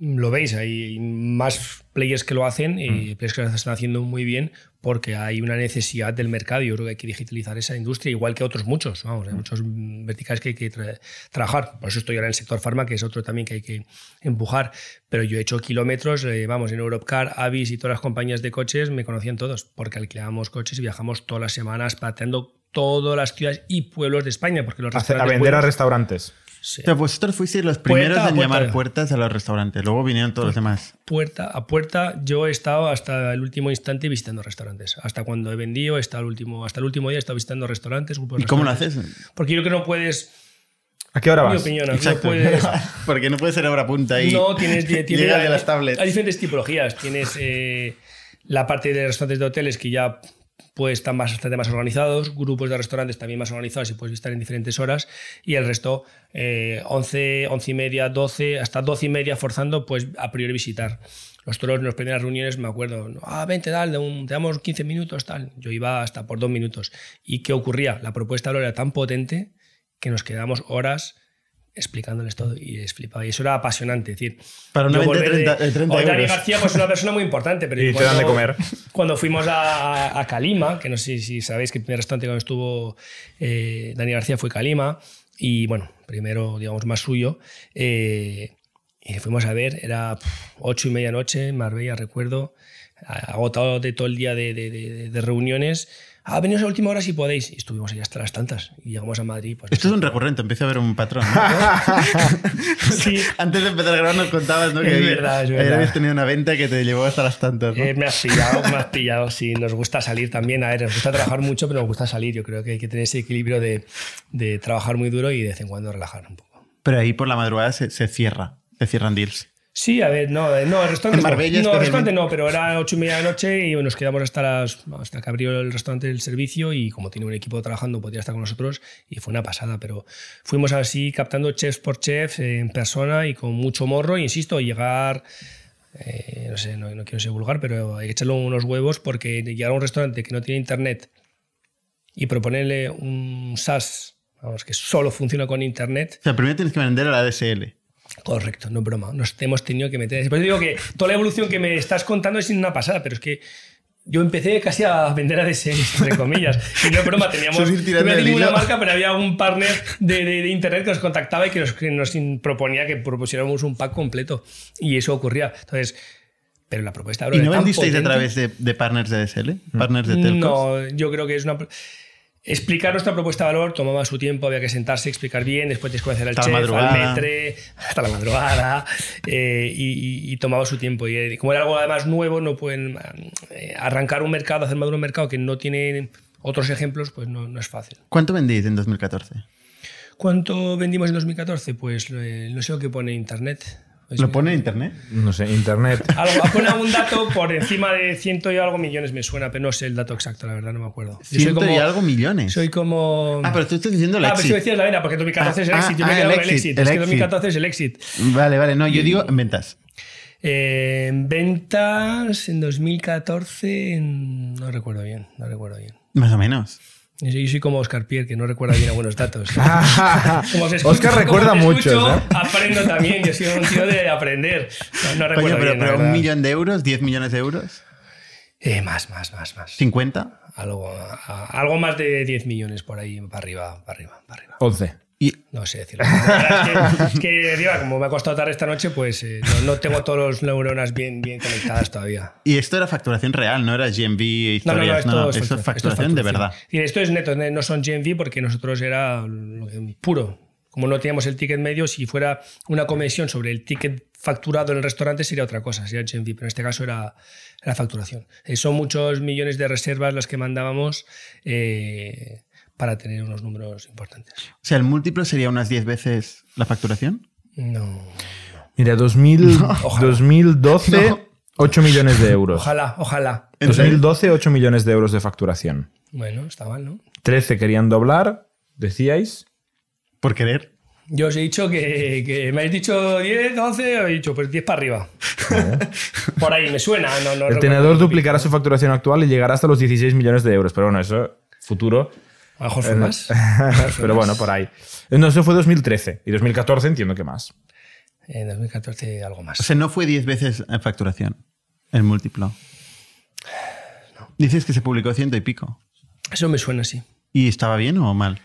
lo veis, hay más players que lo hacen y players que lo están haciendo muy bien porque hay una necesidad del mercado. Yo creo que hay que digitalizar esa industria, igual que otros muchos. Vamos, hay muchos mm, verticales que hay que tra- trabajar. Por eso estoy ahora en el sector farma, que es otro también que hay que empujar. Pero yo he hecho kilómetros, eh, vamos, en Europcar, Avis y todas las compañías de coches me conocían todos, porque alquilábamos coches y viajamos todas las semanas pateando todas las ciudades y pueblos de España, porque los A, a vender a restaurantes. Sí. Vosotros fuisteis los primeros Puerta en puerta. llamar puertas a los restaurantes. Luego vinieron todos los demás. puerta a puerta. Yo he estado hasta el último instante visitando restaurantes. Hasta cuando he vendido, hasta el último, hasta el último día he estado visitando restaurantes. grupos ¿Y cómo lo haces? Porque yo creo que no puedes. ¿A qué hora Mi vas? opinión, no Exacto. puedes. Porque no puede ser ahora punta y No, tienes, tienes llegar de las tablets. Hay diferentes tipologías. Tienes eh, la parte de restaurantes de hoteles que ya pues están bastante más organizados, grupos de restaurantes también más organizados y puedes estar en diferentes horas y el resto eh, 11, 11 y media, 12, hasta 12 y media forzando pues a priori visitar. Nosotros en las primeras reuniones me acuerdo, ah, vente, tal, de un- te damos 15 minutos, tal. Yo iba hasta por dos minutos. ¿Y qué ocurría? La propuesta era tan potente que nos quedamos horas explicándoles todo y les flipaba. Y eso era apasionante. Es decir, Para una yo venta de volver 30 de 30 Oye, Dani euros. García, pues una persona muy importante. Pero Y te dan de comer. Cuando fuimos a, a Calima, que no sé si sabéis que el primer restaurante cuando estuvo eh, Dani García fue Calima, y bueno, primero, digamos, más suyo. eh, y fuimos a ver, era ocho y media noche Marbella, recuerdo, agotado de todo el día de, de- de- de reuniones. Ah, venidos a última hora si podéis. Y estuvimos ahí hasta las tantas. Y llegamos a Madrid. Pues, Esto es un recurrente, empieza a haber un patrón. ¿no? Sí. Antes de empezar a grabar nos contabas ¿no? Es que había- verdad, es ayer verdad. habías tenido una venta que te llevó hasta las tantas. ¿no? Eh, me has pillado, me has pillado. Sí, nos gusta salir también. A ver, nos gusta trabajar mucho, pero nos gusta salir. Yo creo que hay que tener ese equilibrio de, de trabajar muy duro y de vez en cuando relajar un poco. Pero ahí por la madrugada se, se cierra, se cierran deals. Sí, a ver, no, eh, no, el restaurante En Marbella no, no, el restaurante no, pero era ocho y media de la noche y nos quedamos hasta las hasta que abrió el restaurante el servicio y como tiene un equipo trabajando podía estar con nosotros y fue una pasada, pero fuimos así captando chefs por chefs eh, en persona y con mucho morro, insisto, llegar eh, no sé, no, no quiero ser vulgar, pero hay que echarle unos huevos porque llegar a un restaurante que no tiene internet y proponerle un SaaS, vamos, que solo funciona con internet, O sea, primero tienes que vender a la DSL. Correcto, no es broma. Nos hemos tenido que meter. Por eso digo que toda la evolución que me estás contando es una pasada, pero es que yo empecé casi a vender a ADSLs, entre comillas. Y no broma, teníamos es del ninguna hilo. marca, pero había un partner de, de- de internet que nos contactaba y que nos, que nos in- proponía que propusiéramos un pack completo. Y eso ocurría. Entonces, pero la propuesta bro, ¿Y no vendisteis a potente. través de, de partners de DSL? ¿Partners de telcos? No, yo creo que es una. Explicar nuestra propuesta de valor tomaba su tiempo, había que sentarse, explicar bien, después desconocer al Hasta chef, al madrugada. metre, hasta la madrugada, eh, y, y- y tomaba su tiempo. Y eh, como era algo además nuevo, no pueden eh, arrancar un mercado, hacer maduro un mercado que no tiene otros ejemplos, pues no, no es fácil. ¿Cuánto vendís en 2014? ¿Cuánto vendimos en 2014? Pues eh, no sé lo que pone internet. ¿Lo pone en internet? No sé, internet. Algo, pone algún dato por encima de ciento y algo millones me suena, pero no sé el dato exacto, la verdad, no me acuerdo. Yo Ciento como- y algo millones. Soy como. Ah, pero tú estás diciendo el Ah, pero exit. si decías la vena, porque 2014 es el Ah, exit. Yo ah, me ah, quedo el exit, exit. el es que exit. 2014 es el exit. Vale, vale. No, yo digo en ventas. Eh, en ventas en 2014, en- no recuerdo bien, no recuerdo bien. Más o menos. Yo soy, como Oscar Pierre, que no recuerda bien algunos datos. Como escucho- Oscar recuerda mucho, ¿eh? Aprendo también, yo soy un tío de aprender. No, no recuerdo Coño, pero, bien, la pero un millón de euros, 10 millones de euros, Eh, más, más, más, más. 50. Algo, a- algo más de 10 millones por ahí, para arriba, para arriba, para arriba. 11. Y No sé decirlo. La verdad Es que, es que, como me ha costado tarde esta noche, pues eh, no, no tengo todos los neuronas bien, bien conectadas todavía. Y esto era facturación real, no era GMV e No, no, no, historias. esto, es, esto facturación, es facturación de verdad. Y esto es neto, ne- no son GMV porque nosotros era puro. Como no teníamos el ticket medio, si fuera una comisión sobre el ticket facturado en el restaurante sería otra cosa, sería GMV, pero en este caso era, era facturación. Eh, son muchos millones de reservas las que mandábamos eh, para tener unos números importantes. O sea, el múltiplo sería unas 10 veces la facturación. No. Mira, 2000, 2012, No. 8 millones de euros. Ojalá, ojalá. ¿En serio? 2012, 8 millones de euros de facturación. Bueno, está mal, ¿no? 13 querían doblar, decíais. Por querer. Yo os he dicho que, que me habéis dicho 10, 11, he dicho pues 10 para arriba. Por ahí me suena. No, no El tenedor duplicará su facturación actual y llegará hasta los 16 millones de euros. Pero bueno, eso, futuro. A lo mejor fue Eh, más. Pero bueno, por ahí. No, eso fue 2013. Y 2014 entiendo que más. En 2014 algo más. O sea, no fue 10 veces en facturación el múltiplo. Dices que se publicó ciento y pico. Eso me suena así. ¿Y estaba bien o mal?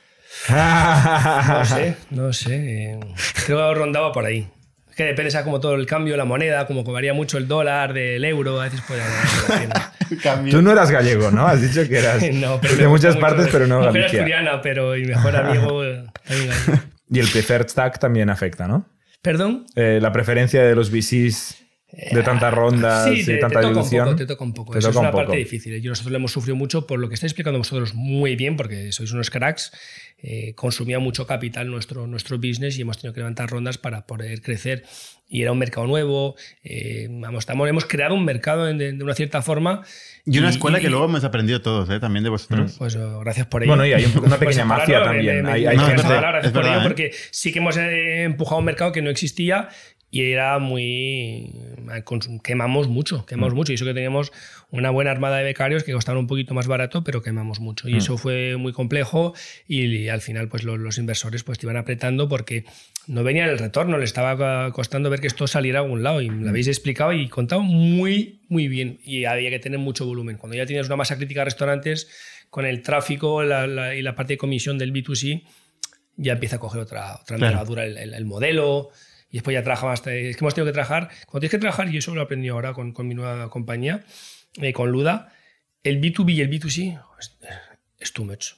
No sé, no sé. eh, Creo que rondaba por ahí. Que depende, ¿sabes? Como todo el cambio, la moneda, como que varía mucho el dólar del euro, a veces puede haber- Tú no eras gallego, ¿no? Has dicho que eras No, pero de muchas mucho- partes, pero no Mujer Galicia. asturiana, pero mi mejor amigo eh, también. Y el preferred stack también afecta, ¿no? ¿Perdón? Eh, la preferencia de los VCs de tantas rondas Sí, y te, te tanta un dilución. poco, te toca un poco. Te Eso toca es una un poco. parte difícil. ¿eh? Yo nosotros lo hemos sufrido mucho por lo que estáis explicando vosotros muy bien, porque sois unos cracks. eh, consumía mucho capital nuestro, nuestro business y hemos tenido que levantar rondas para poder crecer. Y era un mercado nuevo. eh, vamos, estamos, hemos creado un mercado de, de una cierta forma. Y una escuela y- que luego hemos aprendido todos, ¿eh? También de vosotros. Pues eh, gracias por ello. Bueno, y hay un- una pequeña Pues, mafia claro, también. me- me- Hay- gracias por ello, ¿eh? porque sí que hemos eh, empujado un mercado que no existía y era muy. consum- Quemamos mucho, quemamos Mm. mucho. Y eso que teníamos una buena armada de becarios que costaban un poquito más barato, pero quemamos mucho. Y Mm. eso fue muy complejo y, al final, pues los, los inversores pues, te iban apretando porque no venía el retorno, le estaba costando ver que esto saliera a algún lado. Y me Mm. lo habéis explicado y contado muy, muy bien. Y había que tener mucho volumen. Cuando ya tienes una masa crítica de restaurantes, con el tráfico la- la- y la parte de comisión del B2C, ya empieza a coger otra, otra Claro. el- el modelo. Y después ya trabaja más. Es que hemos tenido que trabajar. Cuando tienes que trabajar, y eso lo he aprendido ahora con, con mi nueva compañía, eh, con Luda, el B2B y el B2C es, es too much.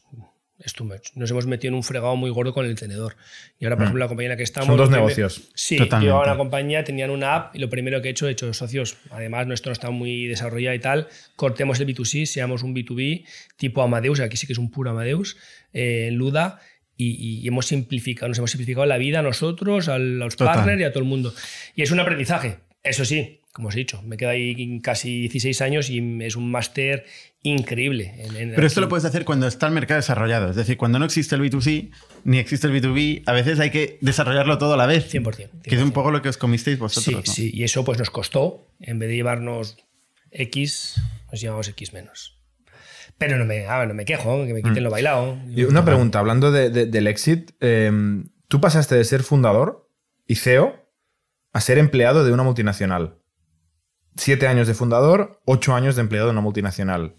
Es too much. Nos hemos metido en un fregado muy gordo con el tenedor. Y ahora, por ejemplo, la compañía en la que estamos. Mm. Son dos negocios. Sí, Totalmente. yo a una compañía, tenían una app y lo primero que he hecho, he hecho socios. Además, nuestro no está muy desarrollado y tal. Cortemos el B2C, seamos un B2B tipo Amadeus, aquí sí que es un puro Amadeus, eh, Luda. Y, y hemos simplificado, nos hemos simplificado la vida a nosotros, a los Total. partners y a todo el mundo. Y es un aprendizaje. Eso sí, como os he dicho, me quedo ahí casi 16 años y es un máster increíble. en- en- Pero esto aquí. lo puedes hacer cuando está el mercado desarrollado. Es decir, cuando no existe el B2C ni existe el B2B, a veces hay que desarrollarlo todo a la vez. 100%. Que es un poco lo que os comisteis vosotros. Sí, ¿no? sí, y eso pues nos costó, en vez de llevarnos X, nos llevamos X menos. Pero no me, ah, no me quejo, que me quiten lo bailado. Y una pregunta, hablando de- de- del exit, eh, tú pasaste de ser fundador y CEO a ser empleado de una multinacional. siete años de fundador, ocho años de empleado de una multinacional.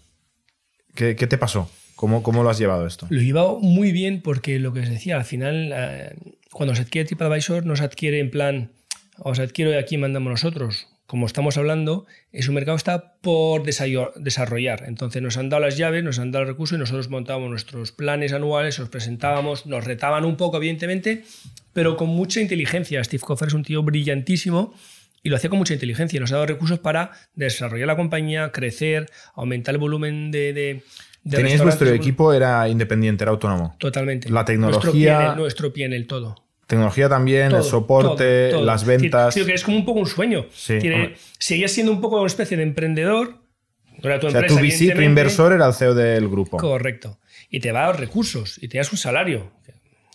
¿Qué, qué te pasó? ¿Cómo, ¿Cómo lo has llevado esto? Lo he llevado muy bien porque lo que os decía, al final, eh, cuando se adquiere TripAdvisor, no se adquiere en plan, os adquiero y aquí mandamos nosotros. Como estamos hablando, es un mercado que está por desarrollar. Entonces nos han dado las llaves, nos han dado el recurso y nosotros montábamos nuestros planes anuales, los presentábamos, nos retaban un poco, evidentemente, pero con mucha inteligencia. Steve Koffer es un tío brillantísimo y lo hacía con mucha inteligencia. Nos ha dado recursos para desarrollar la compañía, crecer, aumentar el volumen de... de de Teníais vuestro equipo, era independiente, era autónomo. Totalmente. La tecnología- Nuestro nuestro PNL, todo. Tecnología también, Todo, el soporte, todo, todo. las ventas. tío, que es como un poco un sueño. Sí, Tiene- seguías siendo un poco una especie de emprendedor. No era tu o sea, empresa, tu VC, tu evidentemente. inversor era el CEO del grupo. Correcto. Y te va a dar recursos y tenías un salario.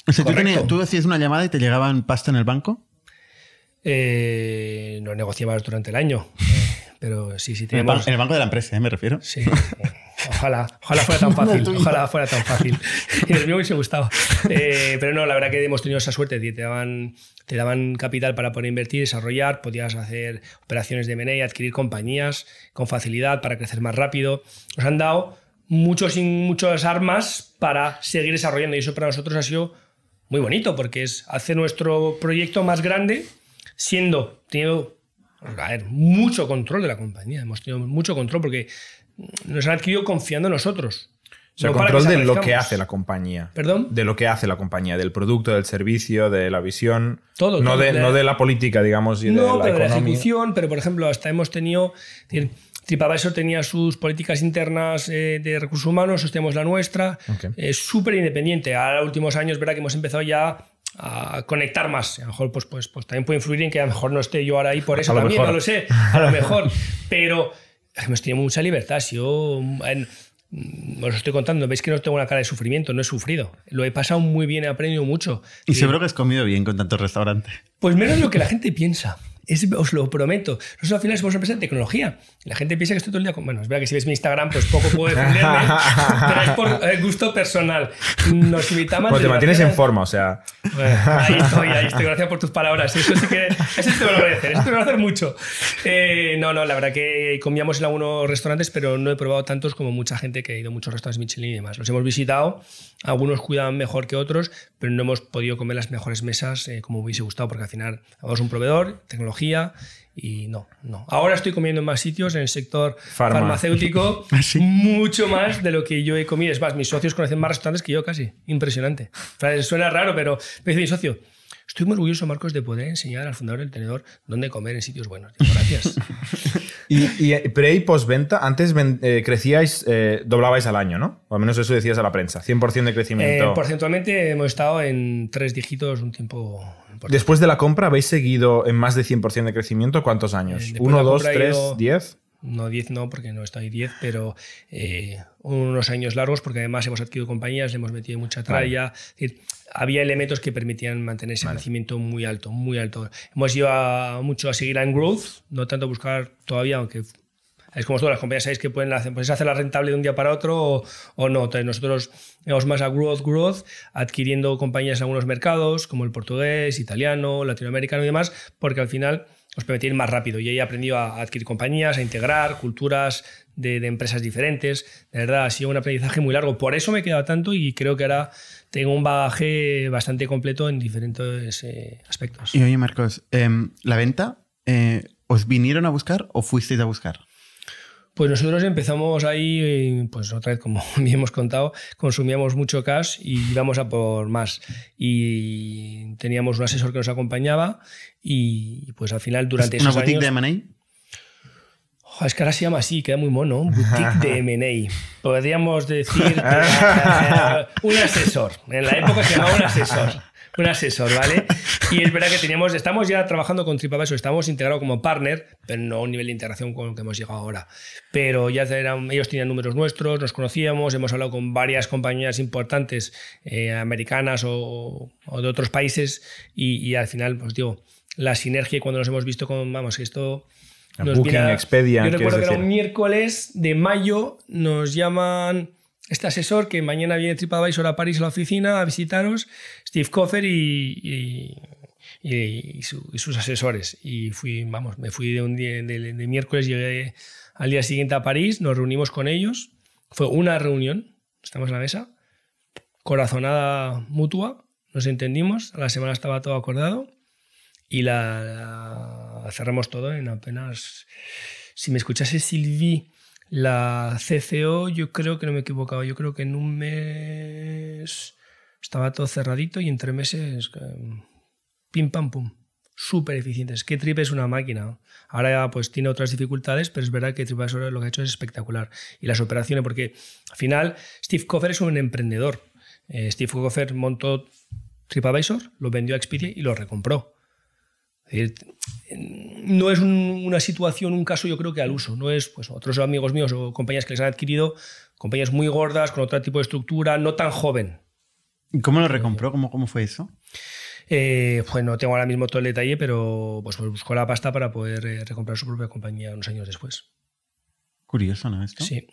O sea, ¿tú, Correcto. tenías- tú hacías una llamada y te llegaban pasta en el banco. Eh, no negociabas durante el año. Pero sí, sí, el, en el banco de la empresa, ¿eh? me refiero. Sí. Ojalá, ojalá fuera tan fácil. Ojalá fuera tan fácil. Y el mío hubiese gustado. Eh, pero no, la verdad que hemos tenido esa suerte. Te daban, te daban capital para poder invertir, desarrollar, podías hacer operaciones de M&A, adquirir compañías con facilidad para crecer más rápido. Nos han dado muchos, muchas armas para seguir desarrollando y eso para nosotros ha sido muy bonito porque es hacer nuestro proyecto más grande siendo, teniendo a ver, mucho control de la compañía. Hemos tenido mucho control porque nos han adquirido confiando en nosotros. O sea, No control de lo que hace la compañía. ¿Perdón? De lo que hace la compañía, del producto, del servicio, de la visión. Todo, No, todo. de, De- no de la política, digamos, y de No, la pero de la ejecución, pero por ejemplo, hasta hemos tenido. decir, TripAdvisor tenía sus políticas internas eh, de recursos humanos, nosotros tenemos la nuestra. Es súper independiente. Ahora, los últimos años, verá que hemos empezado ya a conectar más. A lo mejor, pues, pues, pues también puede influir en que a lo mejor no esté yo ahora ahí por eso también, mejor. no lo sé. A lo mejor. pero hemos tenido mucha libertad. Si yo. en- mm, os estoy contando, veis que no tengo una cara de sufrimiento, no he sufrido. Lo he pasado muy bien, he aprendido mucho. Y seguro que has comido bien con tantos restaurantes. Pues menos de lo que la gente piensa. Es- os lo prometo. Nosotros al final somos una empresa de tecnología. La gente piensa que estoy todo el día con. Bueno, es verdad que si ves mi Instagram, pues poco puedo defenderme, pero es por eh, gusto personal. Nos invitamos. Bueno, te mantienes en forma, o sea. Bueno, ahí estoy, ahí estoy. Gracias por tus palabras. Eso sí que. Eso te lo agradecer. Eso te lo agradecer mucho. Eh, no, no, la verdad que comíamos en algunos restaurantes, pero no he probado tantos como mucha gente que ha ido a muchos restaurantes Michelin y demás. Los hemos visitado. Algunos cuidan mejor que otros, pero no hemos podido comer las mejores mesas eh, como hubiese gustado, porque al final somos un proveedor, tecnología. Y no, no. Ahora estoy comiendo en más sitios en el sector Farma. farmacéutico, ¿Ah, sí? mucho más de lo que yo he comido. Es más, mis socios conocen más restaurantes que yo casi. Impresionante. O sea, Suena raro, pero me dice mi socio, estoy muy orgulloso, Marcos, de poder enseñar al fundador del tenedor dónde comer en sitios buenos. Digo, gracias. Y, y eh, pre y post-venta, antes ven- eh, crecíais, eh, doblabais al año, ¿no? O al menos eso decías a la prensa. 100% de Eh, crecimiento. porcentualmente hemos estado en tres dígitos un tiempo importante. Después de la compra, ¿habéis seguido en más de 100% de crecimiento? ¿Cuántos años? Eh, ¿Uno, dos, tres, diez? No 10 no, porque no estoy 10, pero eh, unos años largos, porque además hemos adquirido compañías, le hemos metido mucha tralla. Es decir, había elementos que permitían mantener ese crecimiento muy alto, muy alto. Hemos ido a- mucho a seguir en growth, no tanto a buscar todavía, aunque es como todas las compañías, sabéis que pueden hacer, puedes hacerla rentable de un día para otro o, o no. Entonces nosotros vamos más a growth, growth, adquiriendo compañías en algunos mercados, como el portugués, italiano, latinoamericano y demás, porque al final nos permite ir más rápido. Y he aprendido a adquirir compañías, a integrar culturas de, de empresas diferentes. De verdad, ha sido un aprendizaje muy largo. Por eso me he quedado tanto y creo que ahora tengo un bagaje bastante completo en diferentes eh, aspectos. Y oye, Marcos, em, ¿la venta eh, os vinieron a buscar o fuisteis a buscar? Pues nosotros empezamos ahí, eh, pues otra vez, como bien hemos contado, consumíamos mucho cash y íbamos a por más. Y teníamos un asesor que nos acompañaba y pues al final durante ¿Una esos boutique años... de M&A? Es que ahora se llama así, queda muy mono, boutique de M&A. Podríamos decir que era, eh, un asesor. En la época se llamaba un asesor. Un asesor, ¿vale? Y es verdad que teníamos, estamos ya trabajando con TripAdvisor, estamos integrados como partner, pero no a un nivel de integración con el que hemos llegado ahora. Pero ya eran, ellos tenían números nuestros, nos conocíamos, hemos hablado con varias compañías importantes eh, americanas o, o de otros países y, y al final, pues digo, la sinergia cuando nos hemos visto con, vamos, esto nos Booking, viene a- Expedia, Yo ¿quieres recuerdo que era un miércoles de mayo, nos llaman este asesor que mañana viene TripAdvisor a París a la oficina a visitaros, Steve Koffer y, y- y, sus asesores. Y fui, vamos, me fui de un día de, de miércoles, llegué al día siguiente a París, nos reunimos con ellos. Fue una reunión, estamos en la mesa, corazonada mutua, nos entendimos, a la semana estaba todo acordado y la, cerramos todo en apenas. Si me escuchase Silvi, la CCO, yo creo que no me he equivocado, yo creo que en un mes estaba todo cerradito y en tres meses, eh, pim pam pum súper eficientes. Que Trip es una máquina. Ahora pues tiene otras dificultades, pero es verdad que TripAdvisor lo que ha hecho es espectacular. Y las operaciones, porque al final Steve Koffer es un emprendedor. Eh, Steve Koffer montó TripAdvisor, lo vendió a Expedia y lo recompró. no es una situación, un caso yo creo que al uso. No es pues otros amigos míos o compañías que les han adquirido, compañías muy gordas, con otro tipo de estructura, no tan joven. ¿Y cómo lo recompró? ¿Cómo, cómo fue eso? Eh, pues no tengo ahora mismo todo el detalle, pero pues, pues buscó la pasta para poder eh, recomprar su propia compañía unos años después. Curioso, ¿no? Esto? Sí.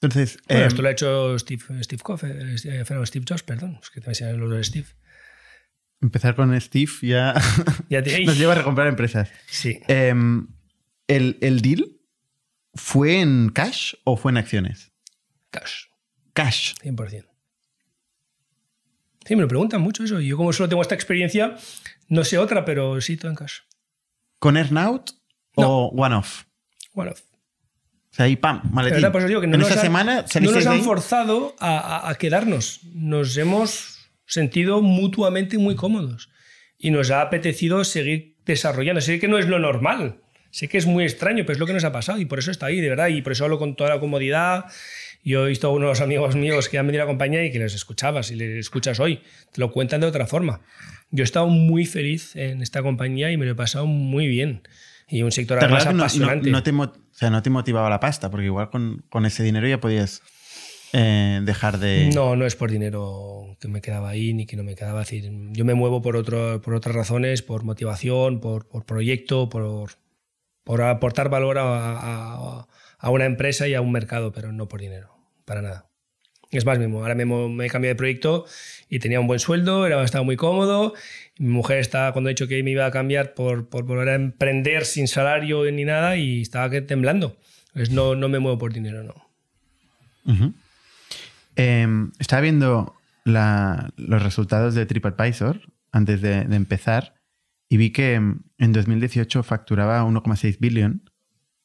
Entonces. Bueno, esto lo ha hecho Steve, Steve eh, Steve Jobs, perdón. Es que también se los de Steve. Empezar con Steve ya, nos lleva a recomprar empresas. Sí. Em, ¿el, ¿El deal fue en cash o fue en acciones? Cash. Cash. 100%. Sí, me lo preguntan mucho eso. Yo como solo tengo esta experiencia, no sé otra, pero sí todo en cash. ¿Con Earnout o one-off? One-off. O sea, ahí pam, maletín. Pues digo que no en esa semana no nos han forzado a, quedarnos. Nos hemos sentido mutuamente muy cómodos. Y nos ha apetecido seguir desarrollando. Sé que no es lo normal. Sé que es muy extraño, pero es lo que nos ha pasado. Y por eso está ahí, de verdad. Y por eso hablo con toda la comodidad yo he visto a unos amigos míos que han venido a la compañía y que les escuchabas y les escuchas hoy. Te lo cuentan de otra forma. Yo he estado muy feliz en esta compañía y me lo he pasado muy bien. Y un sector además apasionante. No, te, o sea, no te motivaba la pasta, porque igual con, con ese dinero ya podías eh, dejar de... No, no es por dinero que me quedaba ahí ni que no me quedaba. decir, yo me muevo por, otro, por otras razones, por motivación, por, por proyecto, por, por aportar valor a, a una empresa y a un mercado, pero no por dinero, para nada. Es más, mismo, ahora mismo me he cambiado de proyecto y tenía un buen sueldo, era, estaba muy cómodo. Mi mujer estaba, cuando he dicho que me iba a cambiar por, por volver a emprender sin salario ni nada, y estaba temblando. Pues no, no me muevo por dinero, no. Em, estaba viendo los resultados de TripAdvisor antes de, empezar y vi que en 2018 facturaba 1,6 billón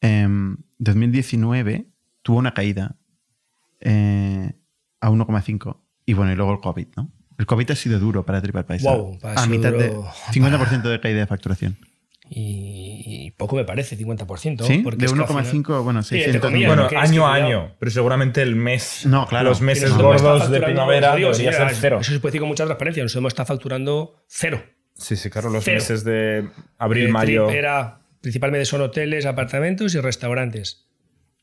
en 2019 tuvo una caída eh, a 1,5. Y bueno, y luego el COVID, ¿no? El COVID ha sido duro para TripAdvisor. Wow, a mitad de 50% de caída de facturación. Y, poco me parece, 50%. ¿Sí? Porque de 1,5, bueno, 600 Bueno, año a año, pero seguramente el mes, no, claro. los meses gordos de primavera debería ser cero. Eso se puede decir con mucha transparencia. Nos hemos estado facturando cero. Sí, sí, claro, los meses de abril, mayo. Era Principalmente son hoteles, apartamentos y restaurantes.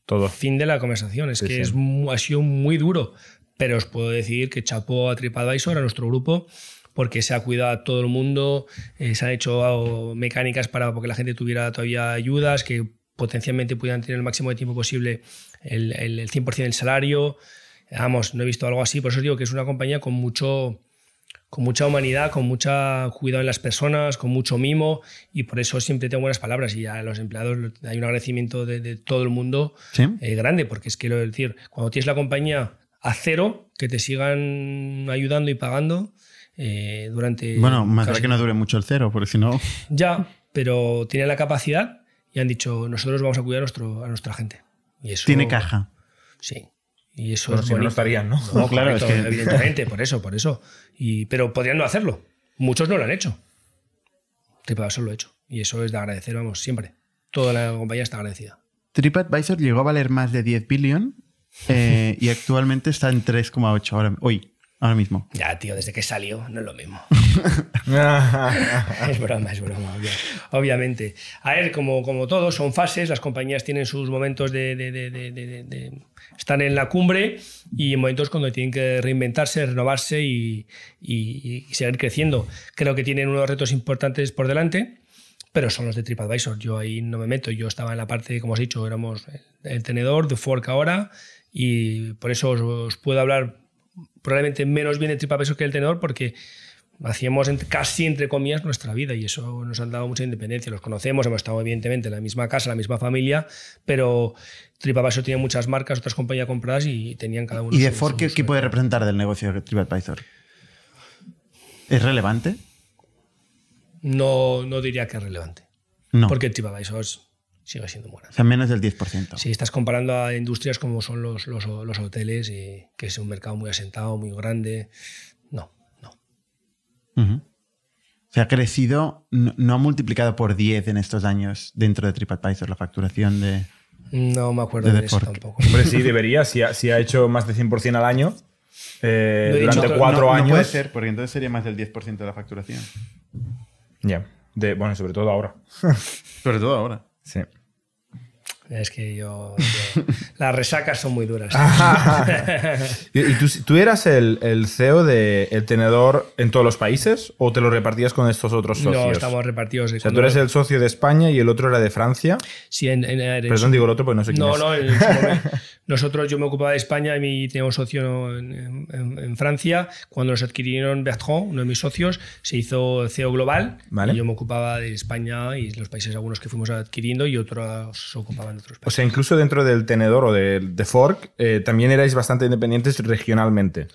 Todo. Fin de la conversación. Es que Es, ha sido muy duro. Pero os puedo decir que chapó a TripAdvisor, a nuestro grupo, porque se ha cuidado a todo el mundo, eh, se han hecho mecánicas para que la gente tuviera todavía ayudas, que potencialmente pudieran tener el máximo de tiempo posible el, el 100% del salario. Vamos, no he visto algo así, por eso os digo que es una compañía con mucho, con mucha humanidad, con mucho cuidado en las personas, con mucho mimo y por eso siempre tengo buenas palabras y a los empleados hay un agradecimiento de, todo el mundo eh, grande, porque es que lo decir, cuando tienes la compañía a cero, que te sigan ayudando y pagando eh, durante... Bueno, más vale que no dure mucho el cero, porque si no... Ya, pero tiene la capacidad y han dicho, nosotros vamos a cuidar a, nuestro, a nuestra gente. Y eso, tiene caja. Sí. Y eso es si no, estarían, ¿no? No, claro, es que... evidentemente, por eso, por eso. Y, pero podrían no hacerlo. Muchos no lo han hecho. TripAdvisor lo ha hecho. Y eso es de agradecer, vamos, siempre. Toda la compañía está agradecida. TripAdvisor llegó a valer más de 10 billion eh, y actualmente está en 3,8 ahora, hoy, ahora mismo. Ya, tío, desde que salió no es lo mismo. es broma, es broma, obviamente. A ver, como, como todo, son fases, las compañías tienen sus momentos de, de, de, de están en la cumbre y en momentos cuando tienen que reinventarse, renovarse y, seguir creciendo. Creo que tienen unos retos importantes por delante, pero son los de TripAdvisor. Yo ahí no me meto. Yo estaba en la parte, como os dicho, éramos el tenedor de Fork ahora y por eso os, puedo hablar probablemente menos bien de TripAdvisor que el tenedor porque hacíamos casi entre comillas nuestra vida y eso nos ha dado mucha independencia. Los conocemos, hemos estado evidentemente en la misma casa, la misma familia, pero TripAdvisor tenía muchas marcas, otras compañías compradas y tenían cada uno. ¿Y de Ford qué, puede representar del negocio de TripAdvisor? ¿Es relevante? No, no diría que es relevante. No. Porque TripAdvisor sigue siendo grande. O sea, menos del 10%. Si estás comparando a industrias como son los, los, los hoteles, y, que es un mercado muy asentado, muy grande. No, no. Se ha crecido, no, ha multiplicado por 10 en estos años dentro de TripAdvisor la facturación de. No me acuerdo de, eso tampoco. Hombre, sí, debería. Si ha, si ha hecho más de 100% al año eh, durante cuatro años. No puede ser, porque entonces sería más del 10% de la facturación. Ya. bueno, sobre todo ahora. sobre todo ahora. Sí. Es que yo, las resacas son muy duras. ¿Y tú, eras el, el, CEO de El Tenedor en todos los países o te lo repartías con estos otros socios? No, estamos repartidos. O sea, tú eres el socio de España y el otro era de Francia. Sí, en, Perdón, digo el otro porque no sé quién no, es. No, nosotros, yo me ocupaba de España y teníamos un socio en, Francia. Cuando nos adquirieron Bertrand, uno de mis socios, se hizo CEO global. Vale. Y yo me ocupaba de España y los países algunos que fuimos adquiriendo y otros se ocupaban o sea, incluso dentro del tenedor o de, de Fork, eh, también erais bastante independientes regionalmente.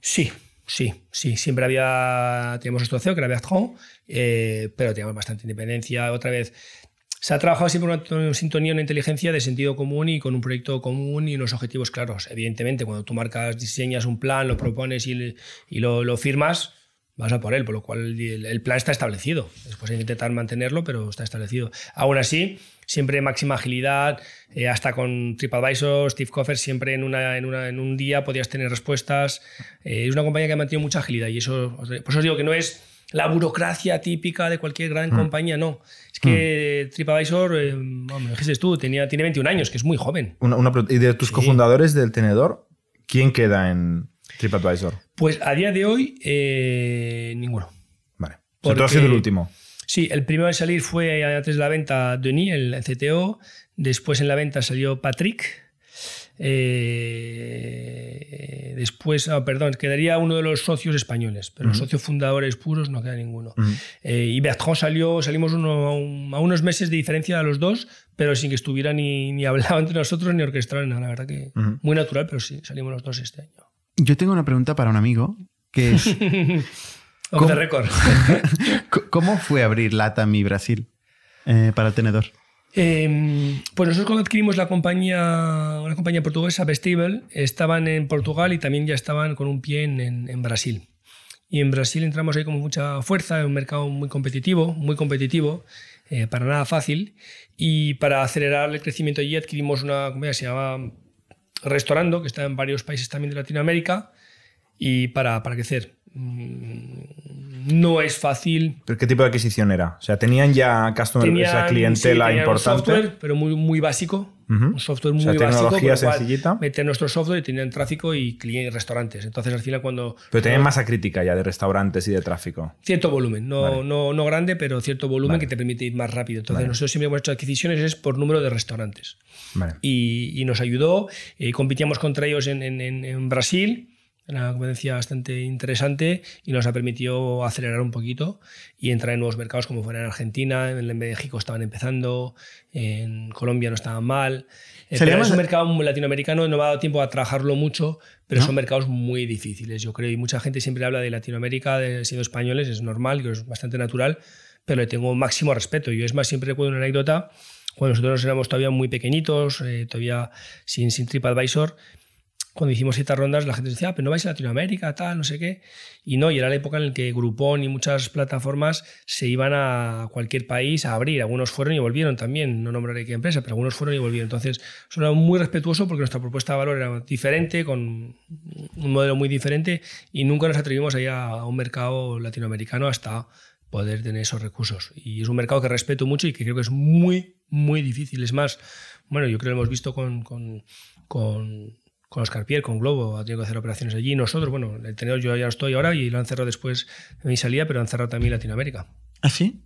Sí, sí, sí. Siempre había. Teníamos nuestro CEO, que era Bertrand, eh, pero teníamos bastante independencia. Otra vez. Se ha trabajado siempre en una sintonía, una inteligencia de sentido común y con un proyecto común y unos objetivos claros. Evidentemente, cuando tú marcas, diseñas un plan, lo propones y, y lo, lo firmas, vas a por él, por lo cual el, plan está establecido. Después hay que intentar mantenerlo, pero está establecido. Aún así, siempre máxima agilidad, eh, hasta con TripAdvisor, Steve Coffer, siempre en, una, en, una, en un día podías tener respuestas. Eh, es una compañía que ha mantenido mucha agilidad y eso, por eso os digo que no es la burocracia típica de cualquier gran mm. compañía, no. Es que mm. TripAdvisor, eh, me dijiste tú, tenía, tiene 21 años, que es muy joven. ¿Y de tus cofundadores del tenedor, quién queda en, TripAdvisor? Pues a día de hoy, eh, ninguno. Vale. Porque, tú has sido el último. Sí, el primero en salir fue antes de la venta Denis, el CTO. Después en la venta salió Patrick. Eh, después, ah, perdón, quedaría uno de los socios españoles, pero los socios fundadores puros no queda ninguno. Eh, y Bertrand salió, salimos uno, a, unos meses de diferencia de los dos, pero sin que estuviera ni, ni hablado entre nosotros ni orquestado, nada. La verdad que muy natural, pero sí, salimos los dos este año. Yo tengo una pregunta para un amigo que es. ¿Cómo, récord. ¿Cómo fue abrir LATAM y Brasil eh, para el tenedor? Em, pues nosotros cuando adquirimos la compañía, una compañía portuguesa, Vestible, estaban en Portugal y también ya estaban con un pie en, en, Brasil. Y en Brasil entramos ahí con mucha fuerza, en un mercado muy competitivo, muy competitivo, eh, para nada fácil. Y para acelerar el crecimiento allí adquirimos una compañía que se llama Restaurando, que está en varios países también de Latinoamérica, y para, para crecer. Mm, no es fácil. ¿Pero qué tipo de adquisición era? O sea, tenían ya customer, esa clientela importante. Un software, pero muy, muy básico. Un software muy o sea, tecnología sencillita. Meter nuestro software y tenían tráfico y clientes restaurantes. Entonces, al final, cuando. Pero tenían masa crítica ya de restaurantes y de tráfico. Cierto volumen. No, no, no grande, pero cierto volumen que te permite ir más rápido. Entonces, nosotros siempre hemos hecho adquisiciones es por número de restaurantes. Y, y, nos ayudó. Eh, competíamos contra ellos en, en, en Brasil una competencia bastante interesante y nos ha permitido acelerar un poquito y entrar en nuevos mercados como fuera en Argentina, en México estaban empezando, en Colombia no estaban mal. Eh, pero es un mercado latinoamericano, no me ha dado tiempo a trabajarlo mucho, pero son mercados muy difíciles, yo creo. Y mucha gente siempre habla de Latinoamérica, de siendo españoles, es normal, es bastante natural, pero le tengo máximo respeto. Yo es más, siempre recuerdo una anécdota, cuando nosotros éramos todavía muy pequeñitos, eh, todavía sin, sin TripAdvisor, cuando hicimos siete rondas, la gente decía, ah, pero no vais a Latinoamérica, tal, no sé qué. Y no, y era la época en la que Groupon y muchas plataformas se iban a cualquier país a abrir. Algunos fueron y volvieron también, no nombraré qué empresa, pero algunos fueron y volvieron. Entonces, eso era muy respetuoso porque nuestra propuesta de valor era diferente, con un modelo muy diferente, y nunca nos atrevimos a ir a un mercado latinoamericano hasta poder tener esos recursos. Y es un mercado que respeto mucho y que creo que es muy, muy difícil. Es más, bueno, yo creo que lo hemos visto con con Oscar Pierre, con Globo, ha tenido que hacer operaciones allí. Nosotros, bueno, el tenedor yo ya lo estoy ahora y lo han cerrado después de mi salida, pero han cerrado también Latinoamérica. ¿Ah, sí?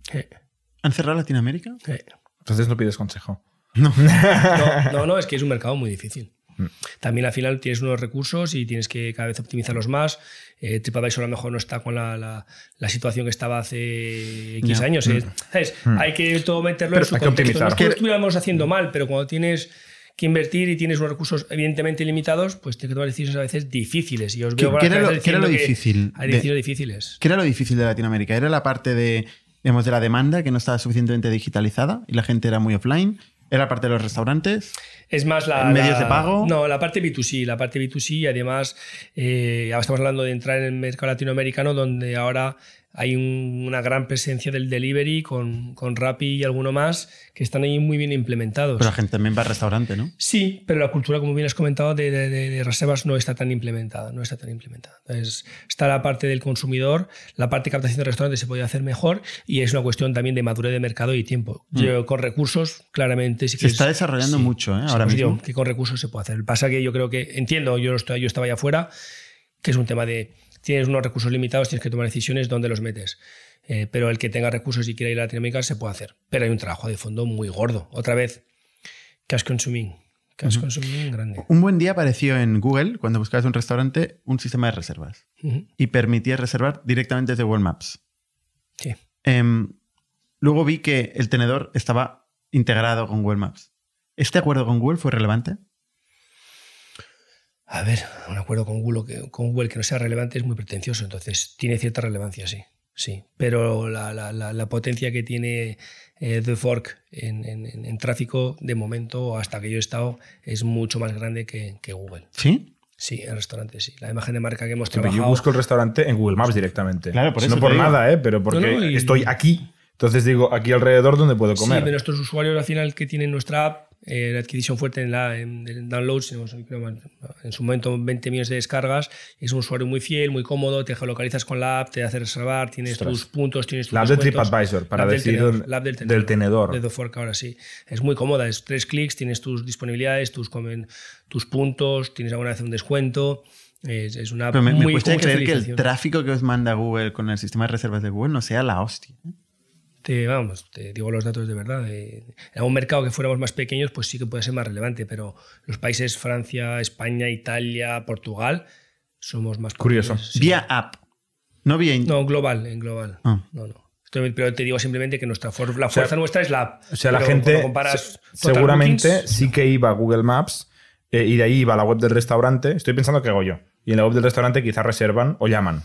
¿Han cerrado Latinoamérica? Sí. Entonces no pides consejo. No. no. no, es que es un mercado muy difícil. También al final tienes unos recursos y tienes que cada vez optimizarlos más. Eh, TripAdvisor a lo mejor no está con la, la- la situación que estaba hace X años. ¿eh? ¿Sabes? Hay que todo meterlo Pero en su hay que contexto. optimizar. No es que lo estuviéramos haciendo mal, pero cuando tienes que invertir y tienes unos recursos evidentemente limitados, pues que tomar decisiones a veces difíciles. Y os ¿Qué- veo qué era lo- qué era difícil Hay de- decisiones difíciles. ¿Qué era lo difícil de Latinoamérica? ¿Era la parte de, digamos, de la demanda que no estaba suficientemente digitalizada y la gente era muy offline? ¿Era la parte de los restaurantes? Es más la. ¿Medios la- de pago? No, la parte B2C. La parte B2C, y además, eh, ahora estamos hablando de entrar en el mercado latinoamericano, donde ahora hay un- una gran presencia del delivery con, con Rappi y alguno más que están ahí muy bien implementados. Pero la gente también va al restaurante, ¿no? Sí, pero la cultura, como bien has comentado, de, de- de- reservas no está tan implementada. No está tan implementada. Entonces, está la parte del consumidor, la parte de captación de restaurantes se puede hacer mejor y es una cuestión también de madurez de mercado y tiempo. Yo, con recursos, claramente sí que Se está es- desarrollando sí. mucho, ¿eh? Ahora mismo. que con recursos se puede hacer. Pasa que yo creo que, entiendo, yo, estoy, yo estaba allá afuera, que es un tema de, tienes unos recursos limitados, tienes que tomar decisiones dónde los metes. Eh, pero el que tenga recursos y quiera ir a Latinoamérica se puede hacer. Pero hay un trabajo de fondo muy gordo. Otra vez, cash consuming. Cash consuming grande. Un buen día apareció en Google, cuando buscabas un restaurante, un sistema de reservas. Y permitía reservar directamente desde Google Maps. Sí. Em, luego vi que el tenedor estaba integrado con Google Maps. ¿Este acuerdo con Google fue relevante? A ver, un acuerdo con Google, que, con Google que no sea relevante es muy pretencioso, entonces tiene cierta relevancia, sí. Sí, pero la, la- la- la potencia que tiene eh, The Fork en, en- en- en tráfico, de momento, hasta que yo he estado, es mucho más grande que, que Google. ¿Sí? Sí, en restaurantes, sí. La imagen de marca que hemos Sí, pero trabajado. yo busco el restaurante en Google Maps directamente. Claro, por eso No por digo. nada, ¿eh? pero porque No, no, y- estoy aquí. Entonces digo, aquí alrededor donde puedo Sí, comer. de nuestros usuarios al final que tienen nuestra app, eh, la adquisición fuerte en, la, en, en downloads, tenemos, creo, en su momento 20 millones de descargas, es un usuario muy fiel, muy cómodo, te geolocalizas con la app, te hace reservar, tienes Ostras. tus puntos, tienes tus La app de. TripAdvisor, para app del decir tenedor, del del tenedor. De The Fork ahora sí. Es muy cómoda, es tres clics, tienes tus disponibilidades, tus, comen- tus puntos, tienes alguna vez un descuento. Es, es una app Pero me, me muy cuesta con mucha creer que el tráfico que os manda Google con el sistema de reservas de Google no sea la hostia. Te, vamos, te digo los datos de verdad. en algún mercado que fuéramos más pequeños, pues sí que puede ser más relevante, pero los países Francia, España, Italia, Portugal, somos más Curioso. sí. Vía app. No vía... in- No, global, en global. Ah. No, no. Esto- Pero te digo simplemente que nuestra for- la fuerza nuestra es la app. O sea, la gente comparas se- seguramente Bookings, sí que iba a Google Maps eh, y de ahí iba a la web del restaurante. Estoy pensando que hago yo. Y en la web del restaurante quizás reservan o llaman.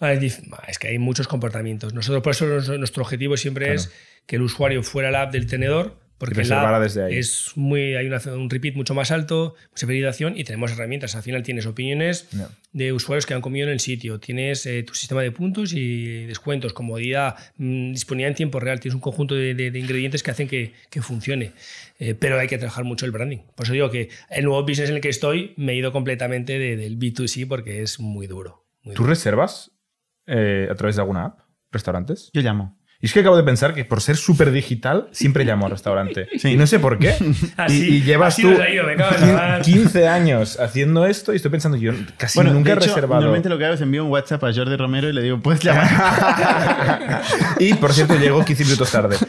Ah, Es, que hay muchos comportamientos. Nosotros, por eso, nuestro objetivo siempre Claro. es que el usuario fuera a la app del tenedor, porque app desde ahí. es muy, hay una- un repeat mucho más alto, mucha validación y tenemos herramientas. Al final tienes opiniones Ya. de usuarios que han comido en el sitio, tienes eh, tu sistema de puntos y descuentos, comodidad, mm, disponibilidad en tiempo real, tienes un conjunto de, de- de ingredientes que hacen que, que funcione. Eh, pero hay que trabajar mucho el branding. Por eso digo que el nuevo business en el que estoy me he ido completamente de- del B2C porque es muy duro. muy ¿Tú duro. reservas eh, a través de alguna app? ¿Restaurantes? Yo llamo. Y es que acabo de pensar que por ser súper digital siempre llamo al restaurante. Sí. Y no sé por qué. Así- y, y llevas así tú ha ido, me cago en la mar. 15 años haciendo esto y estoy pensando, yo casi Bueno, nunca de he hecho, reservado. Normalmente lo que hago es envío un WhatsApp a Jordi Romero y le digo, puedes llamar. y por cierto, llego 15 minutos tarde.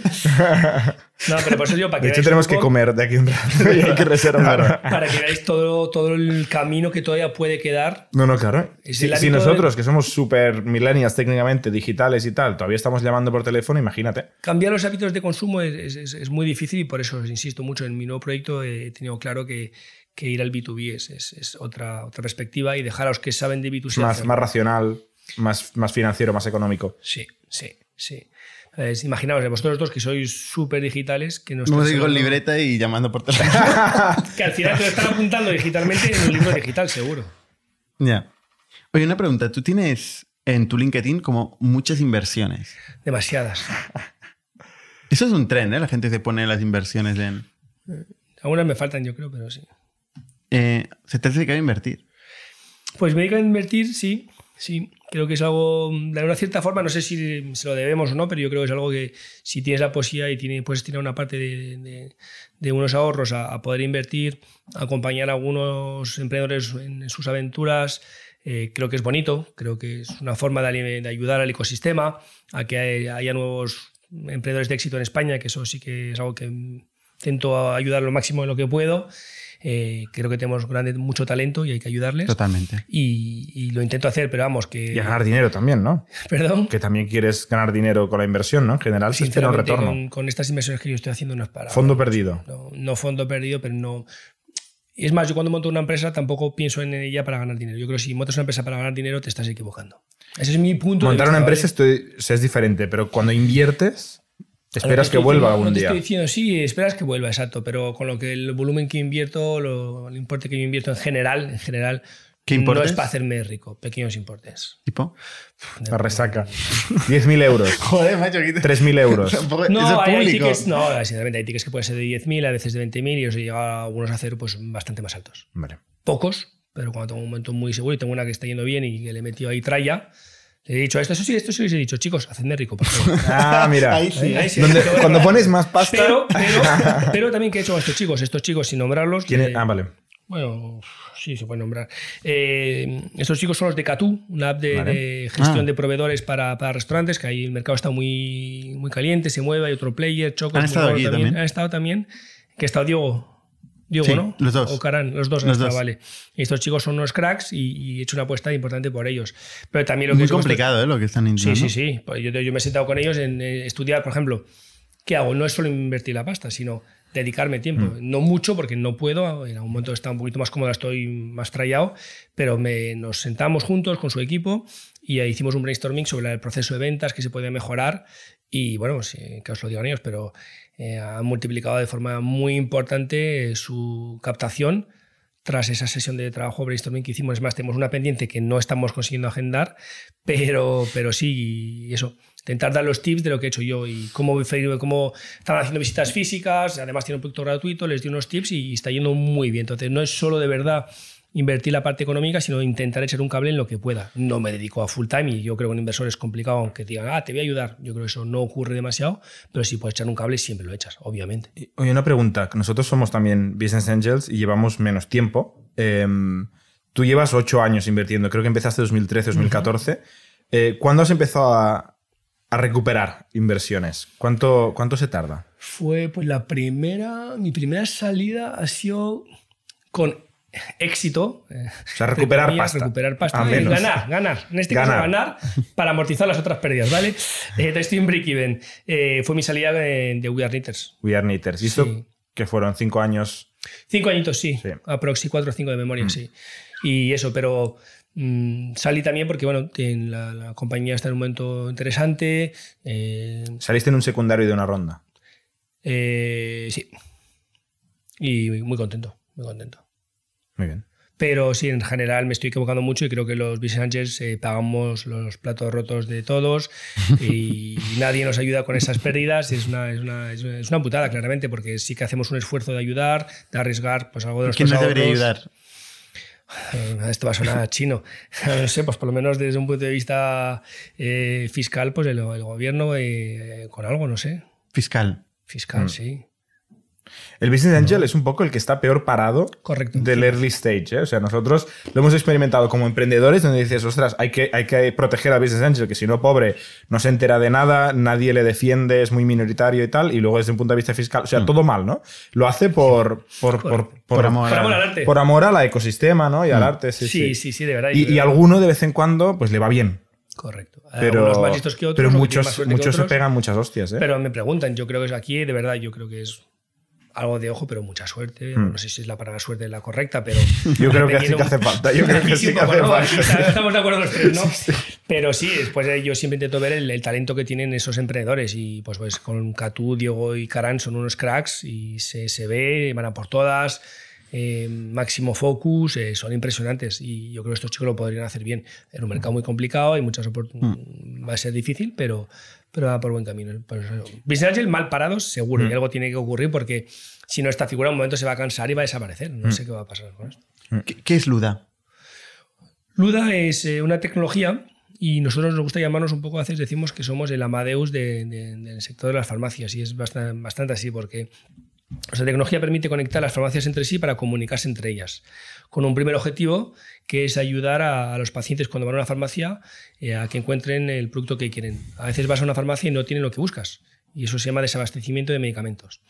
No, pero por eso digo, para que De hecho, tenemos un que poco- comer de aquí un rato y hay que reservar. Para que veáis todo, todo el camino que todavía puede quedar. No, no, claro. Si, si nosotros, que somos súper millennials técnicamente, digitales y tal, todavía estamos llamando por teléfono, imagínate. Cambiar los hábitos de consumo es, es- es muy difícil y por eso os insisto mucho. En mi nuevo proyecto he tenido claro que, que ir al B2B es, es- es otra, otra perspectiva y dejar a los que saben de B2C. Más, más racional, más, más financiero, más económico. Sí, sí, sí. Es- imaginaos, vosotros dos que sois súper digitales, que no No digo hablando- libreta y llamando por teléfono. Que al final te lo están apuntando digitalmente en un libro digital, seguro. ya. Oye, una pregunta. Tú tienes en tu LinkedIn como muchas inversiones. Demasiadas. Eso es un tren, ¿eh? La gente se pone las inversiones en... Algunas me faltan, yo creo, pero sí. Eh, se te hace dedicado a invertir. Pues me dedico a invertir, sí, sí. Creo que es algo, de una cierta forma, no sé si se lo debemos o no, pero yo creo que es algo que si tienes la posibilidad y tienes, puedes tirar una parte de, de- de unos ahorros a, a poder invertir, acompañar a algunos emprendedores en, en sus aventuras, eh, creo que es bonito, creo que es una forma de, de ayudar al ecosistema, a que haya, haya nuevos emprendedores de éxito en España, que eso sí que es algo que intento ayudar lo máximo en lo que puedo. Eh, creo que tenemos grande, mucho talento y hay que ayudarles. Totalmente. Y, y lo intento hacer, pero vamos, que... Y ganar dinero también, ¿no? Perdón. Que también quieres ganar dinero con la inversión, ¿no? En general se espera un retorno. Con, con estas inversiones que yo estoy haciendo no es para... Fondo perdido. No, no fondo perdido, pero no... Es más, yo cuando monto una empresa tampoco pienso en ella para ganar dinero. Yo creo que si montas una empresa para ganar dinero te estás equivocando. Ese es mi punto Montar de una empresa es, es diferente, pero cuando inviertes, esperas que vuelva diciendo- algún no te día. estoy diciendo, sí, esperas que vuelva, exacto, pero con lo que el volumen que invierto, lo, el importe que yo invierto en general, en general, ¿Qué no importes? es para hacerme rico, pequeños importes. ¿Tipo? La resaca. 10.000 euros. Joder, macho, aquí te- 3.000 euros. No, hay, hay tickets, no, sinceramente hay tickets que pueden ser de 10.000, a veces de 20.000 y os he llegado a algunos a hacer pues bastante más altos. Vale. Pocos, pero cuando tengo un momento muy seguro y tengo una que está yendo bien y que le he metido ahí tralla, le he dicho esto, eso sí, esto sí les he dicho, chicos, hacedme rico, por favor. Ah, mira. Ahí sí. Ahí sí. Donde- cuando pones más pasta. Pero, pero, pero también que he hecho con estos chicos, estos chicos sin nombrarlos. ¿Quién es? Ah, vale. Bueno, sí, se puede nombrar. Eh, estos chicos son los de Catú, una app de, Vale. de gestión Ah. de proveedores para, para restaurantes, que ahí el mercado está muy, muy caliente, se mueve, hay otro player, Choco. Han estado aquí también. Han estado también, que ha estado Diego. Diego, Sí, ¿no? los dos. O Caran, los dos. Los dos. Vale. Y estos chicos son unos cracks y, y he hecho una apuesta importante por ellos. Pero también lo que Muy estos- complicado, ¿eh? Lo que están Sí, intentando. sí, sí. Pues yo, yo me he sentado con ellos en eh, estudiar, por ejemplo, ¿qué hago? No es solo invertir la pasta, sino dedicarme tiempo. No mucho, porque no puedo. En algún momento está un poquito más cómodo, estoy más trallado, pero me, nos sentamos juntos con su equipo y ahí hicimos un brainstorming sobre el proceso de ventas, que se podía mejorar. Y bueno, sí, que os lo digan ellos, pero eh, han multiplicado de forma muy importante eh, su captación tras esa sesión de trabajo brainstorming que hicimos. Es más, tenemos una pendiente que no estamos consiguiendo agendar, pero, pero sí, y eso, intentar dar los tips de lo que he hecho yo y cómo, cómo están haciendo visitas físicas, además tiene un producto gratuito, les di unos tips y está yendo muy bien. Entonces, no es solo de verdad invertir la parte económica, sino intentar echar un cable en lo que pueda. No me dedico a full time y yo creo que un inversor es complicado, aunque te digan, ah, te voy a ayudar. Yo creo que eso no ocurre demasiado, pero si puedes echar un cable, siempre lo echas, obviamente. Oye, una pregunta. Nosotros somos también Business Angels y llevamos menos tiempo. Em, tú llevas ocho años invirtiendo. Creo que empezaste 2013, 2014. Eh, ¿Cuándo has empezado a, a recuperar inversiones? ¿Cuánto, ¿Cuánto se tarda? Fue pues la primera, mi primera salida ha sido con éxito. eh, O sea, recuperar comillas, pasta. Recuperar pasta. Menos. Ganar, ganar. En este Ganar. caso, ganar para amortizar las otras pérdidas, ¿vale? Eh, estoy en break-even. Eh, fue mi salida de, de We Are Knitters. We Are Knitters. ¿Y esto Sí. que fueron cinco años? Cinco añitos, sí. Sí. Aproxi cuatro o cinco de memoria, sí. Y eso, pero mm, salí también porque, bueno, en la, la compañía está en un momento interesante. eh, Saliste en un secundario de una ronda. eh, sí. Y muy contento, muy contento. Muy bien. Pero sí, en general me estoy equivocando mucho y creo que los business angels eh, pagamos los platos rotos de todos y nadie nos ayuda con esas pérdidas. Es una, es, una, es una- putada, claramente, porque sí que hacemos un esfuerzo de ayudar, de arriesgar pues, algo de ¿Quién nuestros nos debería ayudar? Esto va a sonar chino. No sé, pues por lo menos desde un punto de vista eh, fiscal, pues el, el gobierno eh, con algo, no sé. Fiscal. Fiscal, Mm. sí. El Business Angel es un poco el que está peor parado Correcto. del early stage. ¿eh? O sea, nosotros lo hemos experimentado como emprendedores, donde dices, ostras, hay que, hay que proteger al Business Angel, que si no, pobre, no se entera de nada, nadie le defiende, es muy minoritario y tal, y luego desde un punto de vista fiscal, o sea, todo mal, ¿no? Lo hace por, por, por, Por amor. Al arte. por amor al ecosistema ¿no? y al arte. Sí, sí, sí. sí, sí, de verdad. Y, y alguno de vez en cuando, pues le va bien. Correcto. Pero, algunos más listos que otros. pero o que tienen muchos, que muchos se pegan muchas hostias. ¿eh? Pero me preguntan, yo creo que es aquí, de verdad, yo creo que es algo de ojo, pero mucha suerte. Hmm. No sé si es la palabra suerte la correcta, pero. Yo creo que sí que hace falta. Yo creo que sí que hace falta. Estamos de acuerdo los tres, ¿no? Pero sí, después yo siempre intento ver el, el talento que tienen esos emprendedores. Y pues, pues con Catú, Diego y Caran son unos cracks y se, se ve, van a por todas. eh, máximo focus, eh, son impresionantes y yo creo que estos chicos lo podrían hacer bien. En un mercado muy complicado, hay muchas oportunidades, va a ser difícil, pero, pero va por buen camino. Business Angel mal parados, seguro, y algo tiene que ocurrir porque si no, esta figura en un momento se va a cansar y va a desaparecer. No sé qué va a pasar con esto. ¿Qué, qué es Luda? Luda es eh, una tecnología y nosotros nos gusta llamarnos un poco, a veces decimos que somos el Amadeus de- de- del sector de las farmacias y es bastante, bastante así porque esta tecnología permite conectar las farmacias entre sí para comunicarse entre ellas, con un primer objetivo que es ayudar a, los pacientes cuando van a una farmacia eh, a que encuentren el producto que quieren. A veces vas a una farmacia y no tienen lo que buscas y eso se llama desabastecimiento de medicamentos.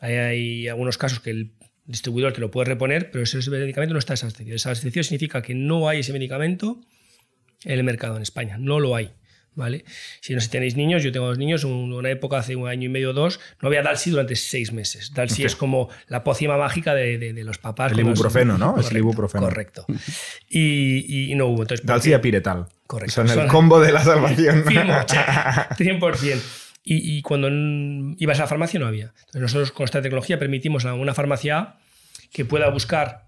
Hay, algunos casos que El distribuidor te lo puede reponer, pero ese medicamento no está desabastecido. Desabastecido significa que no hay ese medicamento en el mercado en España. No lo hay. ¿Vale? Si no si tenéis niños, yo tengo dos niños, una época hace un año y medio o dos, no había Dalsi durante seis meses. Dalsi es como la pócima mágica de, de, los papás. El ibuprofeno, ¿no? Correcto, es el ibuprofeno. Correcto. Y, y, no hubo. Entonces, Dalsi y Piretal. Correcto. Son el combo de la salvación. Firmo, 100%. Y, y, cuando ibas a la farmacia no había. Entonces nosotros con esta tecnología permitimos a una farmacia A que pueda buscar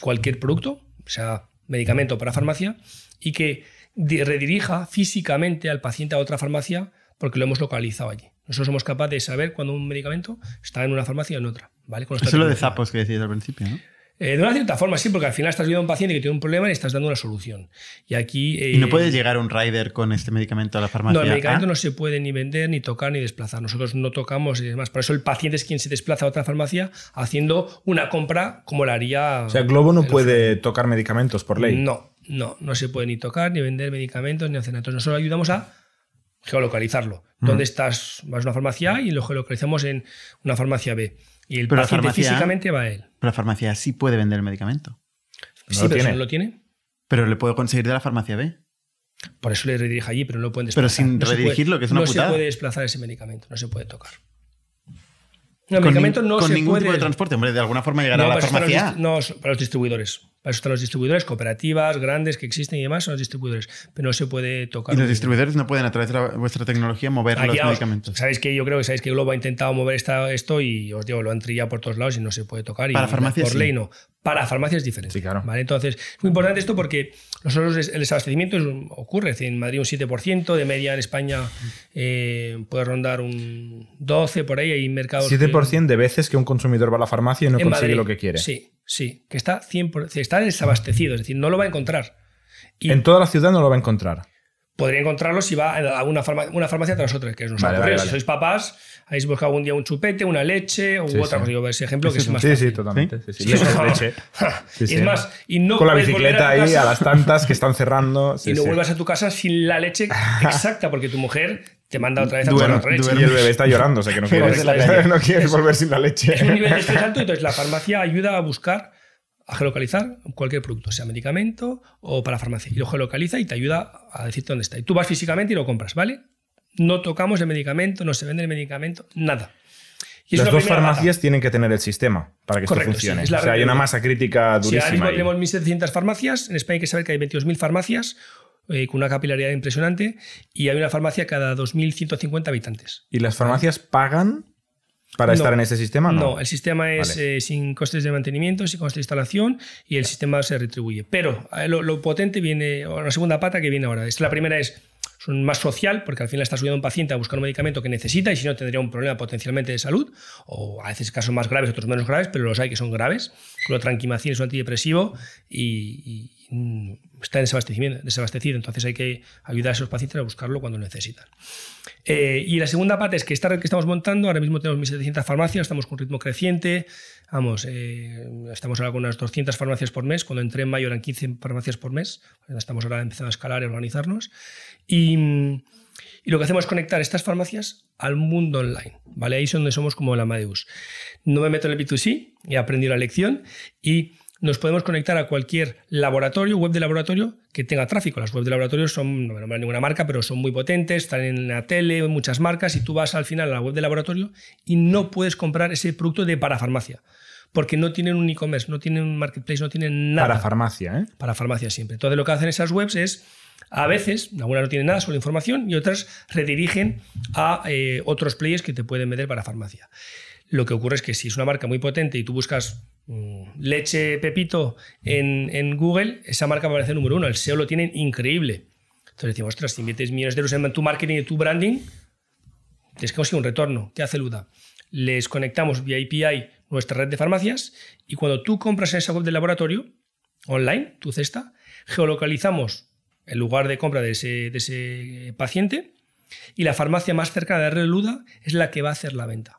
cualquier producto, o sea, medicamento para farmacia, y que redirija físicamente al paciente a otra farmacia porque lo hemos localizado allí. Nosotros somos capaces de saber cuando un medicamento está en una farmacia o en otra. ¿vale? Eso es lo de zapos que decías al principio, ¿no? Eh, de una cierta forma, sí, porque al final estás viendo a un paciente que tiene un problema y estás dando una solución. Y aquí. ¿Y no eh, puede llegar un rider con este medicamento a la farmacia? No, el medicamento no se puede ni vender, ni tocar, ni desplazar. Nosotros no tocamos y demás. Por eso el paciente es quien se desplaza a otra farmacia haciendo una compra como la haría. O sea, Globo no puede tocar medicamentos por ley. No, no, no se puede ni tocar, ni vender medicamentos, ni hacer nada. Entonces nosotros ayudamos a geolocalizarlo. ¿Dónde estás? Vas a una farmacia A y lo geolocalizamos en una farmacia B. Y el paciente físicamente va a él. Pero la farmacia sí puede vender el medicamento. sí, pero tiene. no lo tiene. Pero le puedo conseguir de la farmacia B. Por eso le redirige allí, pero no lo pueden desplazar. Pero sin redirigirlo, que es una no putada. No se puede desplazar ese medicamento, no se puede tocar. El medicamento no con se ningún puede... tipo de transporte, hombre, de alguna forma llegará a la farmacia. no, para los distribuidores. Eso están los distribuidores, cooperativas grandes que existen y demás, son los distribuidores. Pero no se puede tocar. Y los distribuidores no pueden, a través de vuestra tecnología, mover los medicamentos. Sabéis que yo creo que sabéis que Globo ha intentado mover esta, esto y os digo, lo han trillado por todos lados y no se puede tocar. Para y farmacias. Por ley no. Para farmacias es diferente. Sí, claro. ¿vale? Entonces, es muy importante esto porque nosotros el desabastecimiento ocurre. en Madrid un 7%, de media en España eh, puede rondar un 12% por ahí. Hay mercados. 7% de veces que un consumidor va a la farmacia y no consigue lo que quiere. Sí, sí. Que está, 100%, está desabastecido, es decir, no lo va a encontrar. Y en toda la ciudad no lo va a encontrar. Podría encontrarlo si va a una farmacia, una farmacia tras otra, que nos vale, vale, Si sois papás, habéis buscado algún día un chupete, una leche u otra cosa. Digo, ese ejemplo que es más Sí, fácil. sí, totalmente. Sí, sí. leche. y es más, y no Con la bicicleta ahí a las tantas que están cerrando. y no vuelvas a tu casa sin la leche exacta, porque tu mujer te manda otra vez a duerme, otra leche. Y el bebé está llorando, o sea que no quieres, no quieres volver sin la leche. Es un nivel de estrés alto, entonces la farmacia ayuda a buscar a geolocalizar cualquier producto, sea medicamento o para farmacia. Y lo geolocaliza y te ayuda a decirte dónde está. Y tú vas físicamente y lo compras, ¿vale? No tocamos el medicamento, no se vende el medicamento, nada. Y Las dos farmacias tienen que tener el sistema para que Correcto, esto funcione. Sí, o sea, hay una masa crítica durísima. Sí, ahora mismo tenemos 1.700 farmacias. En España hay que saber que hay 22.000 farmacias eh, con una capilaridad impresionante y hay una farmacia cada 2.150 habitantes. ¿Y las farmacias pagan ¿Para estar en ese sistema? No, no el sistema es vale. eh, sin costes de mantenimiento, sin costes de instalación y el sistema se retribuye. Pero eh, lo, lo, potente viene, la segunda pata que viene ahora. Esta, la primera es son más social, porque al final está subiendo un paciente a buscar un medicamento que necesita y si no tendría un problema potencialmente de salud, o a veces casos más graves, otros menos graves, pero los hay que son graves. Clotranquimacina es un antidepresivo y, y está desabastecido, entonces hay que ayudar a esos pacientes a buscarlo cuando necesitan. Eh, y la segunda parte es que esta red que estamos montando, ahora mismo tenemos 1.700 farmacias, estamos con ritmo creciente, vamos, eh, estamos ahora con unas 200 farmacias por mes, cuando entré en mayo eran 15 farmacias por mes, estamos ahora empezando a escalar y organizarnos. Y, y lo que hacemos es conectar estas farmacias al mundo online, ¿vale? Ahí es donde somos como el Amadeus. No me meto en el B2C, he aprendido la lección y nos podemos conectar a cualquier laboratorio, web de laboratorio que tenga tráfico. Las webs de laboratorio son, no me nombran ninguna marca, pero son muy potentes, están en la tele, en muchas marcas, y tú vas al final a la web de laboratorio y no puedes comprar ese producto de parafarmacia. Porque no tienen un e-commerce, no tienen un marketplace, no tienen nada. Para farmacia, ¿eh? Para farmacia siempre. Entonces lo que hacen esas webs es, a veces, algunas no tienen nada, solo información, y otras redirigen a eh, otros players que te pueden vender para farmacia. Lo que ocurre es que si es una marca muy potente y tú buscas leche Pepito en, Google, esa marca va a aparecer número uno. El SEO lo tienen increíble. Entonces decimos, ostras, si inviertes millones de euros en tu marketing y tu branding, tienes que conseguir un retorno. ¿Qué hace Luda? Les conectamos vía API nuestra red de farmacias y cuando tú compras en esa web del laboratorio, online, tu cesta, geolocalizamos el lugar de compra de ese, de paciente y la farmacia más cercana de la red de Luda es la que va a hacer la venta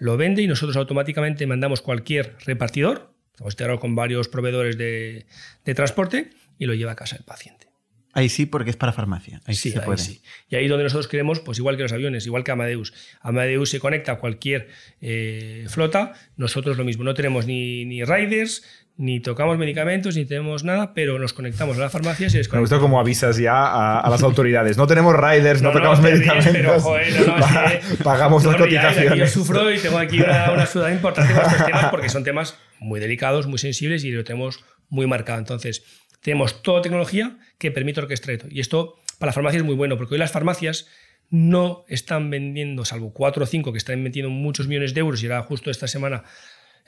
lo vende y nosotros automáticamente mandamos cualquier repartidor, estamos integrados con varios proveedores de, de, transporte y lo lleva a casa el paciente. Ahí sí, porque es para farmacia. Ahí sí, se ahí puede. sí. Y ahí donde nosotros queremos, pues igual que los aviones, igual que Amadeus. Amadeus se conecta a cualquier eh, flota, nosotros lo mismo. No tenemos ni, ni riders, ni tocamos medicamentos, ni tenemos nada, pero nos conectamos a las farmacias y les Me gusta cómo avisas ya a, a las autoridades. No tenemos riders, no, No, no, tocamos ríes, medicamentos. pero, joder, no, no, es que- Pagamos las cotizaciones. Yo sufro y tengo aquí una, una sudada importante con estos temas porque son temas muy delicados, muy sensibles y lo tenemos muy marcado. Entonces, tenemos toda tecnología que permite orquestar esto. Y esto para las farmacias es muy bueno porque hoy las farmacias no están vendiendo, salvo cuatro o cinco que están metiendo muchos millones de euros y ahora justo esta semana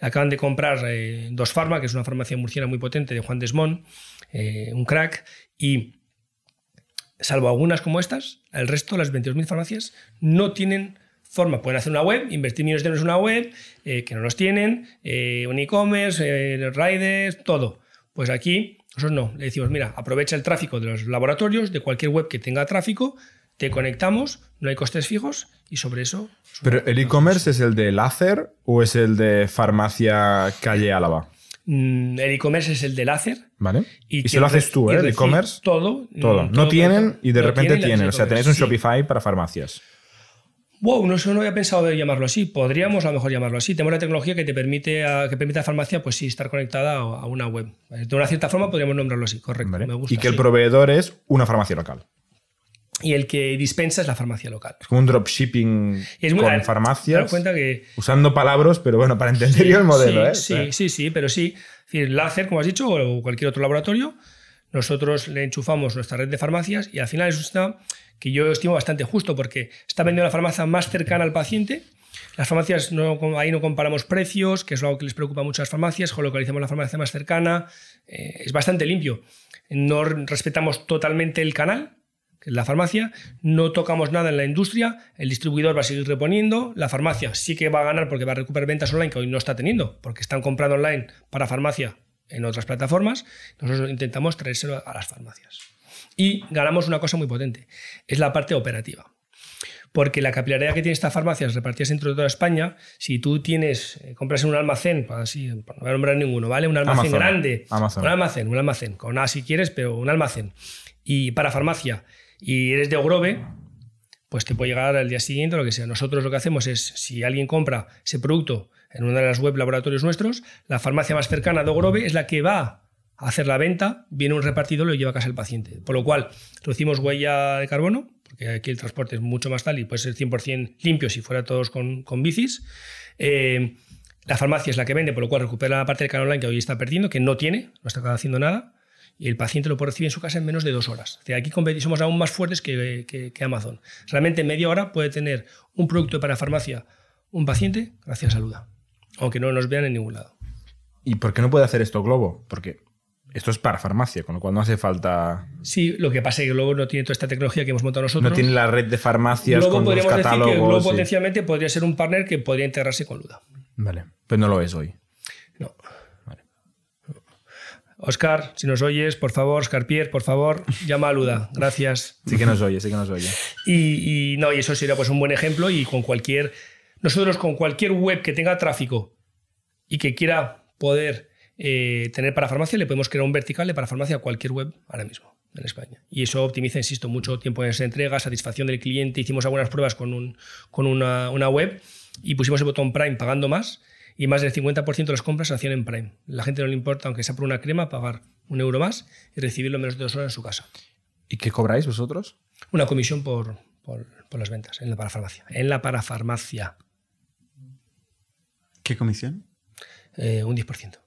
acaban de comprar eh, Dos Farma, que es una farmacia murciana muy potente de Juan Desmond, eh, un crack, y salvo algunas como estas, el resto, las 22.000 farmacias, no tienen forma. Pueden hacer una web, invertir millones de euros en una web, eh, que no los tienen, un e-commerce, riders, todo. Pues aquí, nosotros no. Le decimos, mira, aprovecha el tráfico de los laboratorios, de cualquier web que tenga tráfico, te conectamos, no hay costes fijos y sobre eso... Pero el e-commerce es el de láser o es el de farmacia calle Álava? Mm, El e-commerce es el de láser. ¿Vale? Y, se quien lo haces tú, y ¿eh? El e-commerce. Todo. Todo. No tienen y de no repente tienen. O sea, tenéis un sí. Shopify para farmacias. Wow, no, no había pensado de llamarlo así. Podríamos a lo mejor llamarlo así. Tenemos la tecnología que te permite a, que permite a farmacia pues sí estar conectada a, a una web. De una cierta forma podríamos nombrarlo así, correcto. ¿vale? Me gusta. y que el sí. proveedor es una farmacia local. Y el que dispensa es la farmacia local. Es como un dropshipping es muy- con farmacias. cuenta que Usando palabras, pero bueno, para entender yo el modelo, sí, ¿eh? Sí, sí, sí, pero sí. Es decir, láser, como has dicho, o cualquier otro laboratorio, nosotros le enchufamos nuestra red de farmacias y al final es un sistema que yo estimo bastante justo porque está vendiendo la farmacia más cercana al paciente. Las farmacias, no, ahí no comparamos precios, que es algo que les preocupa mucho a las farmacias, localizamos la farmacia más cercana, eh, es bastante limpio. No respetamos totalmente el canal, la farmacia, no tocamos nada en la industria, el distribuidor va a seguir reponiendo, la farmacia sí que va a ganar porque va a recuperar ventas online que hoy no está teniendo, porque están comprando online para farmacia en otras plataformas, nosotros intentamos traérselo a las farmacias. Y ganamos una cosa muy potente, es la parte operativa. Porque la capilaridad que tiene estas farmacias repartidas entre toda España, si tú tienes, eh, compras en un almacén, pues así, no voy a nombrar ninguno, ¿vale? Un almacén Amazon. grande, Amazon. un almacén, un almacén, con A si quieres, pero un almacén. Y para farmacia, y eres de Ogrove, pues te puede llegar al día siguiente lo que sea. Nosotros lo que hacemos es, si alguien compra ese producto en una de las web laboratorios nuestros, la farmacia más cercana de Ogrove es la que va a hacer la venta, viene un repartidor y lo lleva a casa el paciente. Por lo cual, reducimos huella de carbono, porque aquí el transporte es mucho más tal y puede ser 100% limpio si fuera todos con, con bicis. Eh, la farmacia es la que vende, por lo cual recupera la parte del canal online que hoy está perdiendo, que no tiene, no está haciendo nada, y el paciente lo puede recibir en su casa en menos de dos horas. O sea, aquí somos aún más fuertes que, que- que Amazon. Realmente en media hora puede tener un producto para farmacia un paciente gracias a Luda, aunque no nos vean en ningún lado. ¿Y por qué no puede hacer esto Globo? Porque esto es para farmacia, con lo cual no hace falta. Sí, lo que pasa es que Globo no tiene toda esta tecnología que hemos montado nosotros. No tiene la red de farmacias Globo con los podríamos decir que Globo catálogos. y- potencialmente podría ser un partner que podría integrarse con Luda. Vale, pero no lo es hoy. No. Oscar, si nos oyes, por favor, Oscar Pierre, por favor, llama a Luda. Gracias. Sí que nos oye, sí que nos oye. Y, y no, y eso sería pues un buen ejemplo y con cualquier nosotros con cualquier web que tenga tráfico y que quiera poder eh, tener para farmacia le podemos crear un vertical de para farmacia a cualquier web ahora mismo en España. Y eso optimiza, insisto, mucho tiempo en esa entrega, satisfacción del cliente. Hicimos algunas pruebas con, un, con una, una web y pusimos el botón Prime pagando más y más del 50% de las compras se hacían en Prime. La gente no le importa, aunque sea por una crema, pagar un euro más y recibirlo en menos de dos horas en su casa. ¿Y qué cobráis vosotros? Una comisión por, por, por las ventas en la parafarmacia. En la parafarmacia, ¿Qué comisión? eh, un 10%.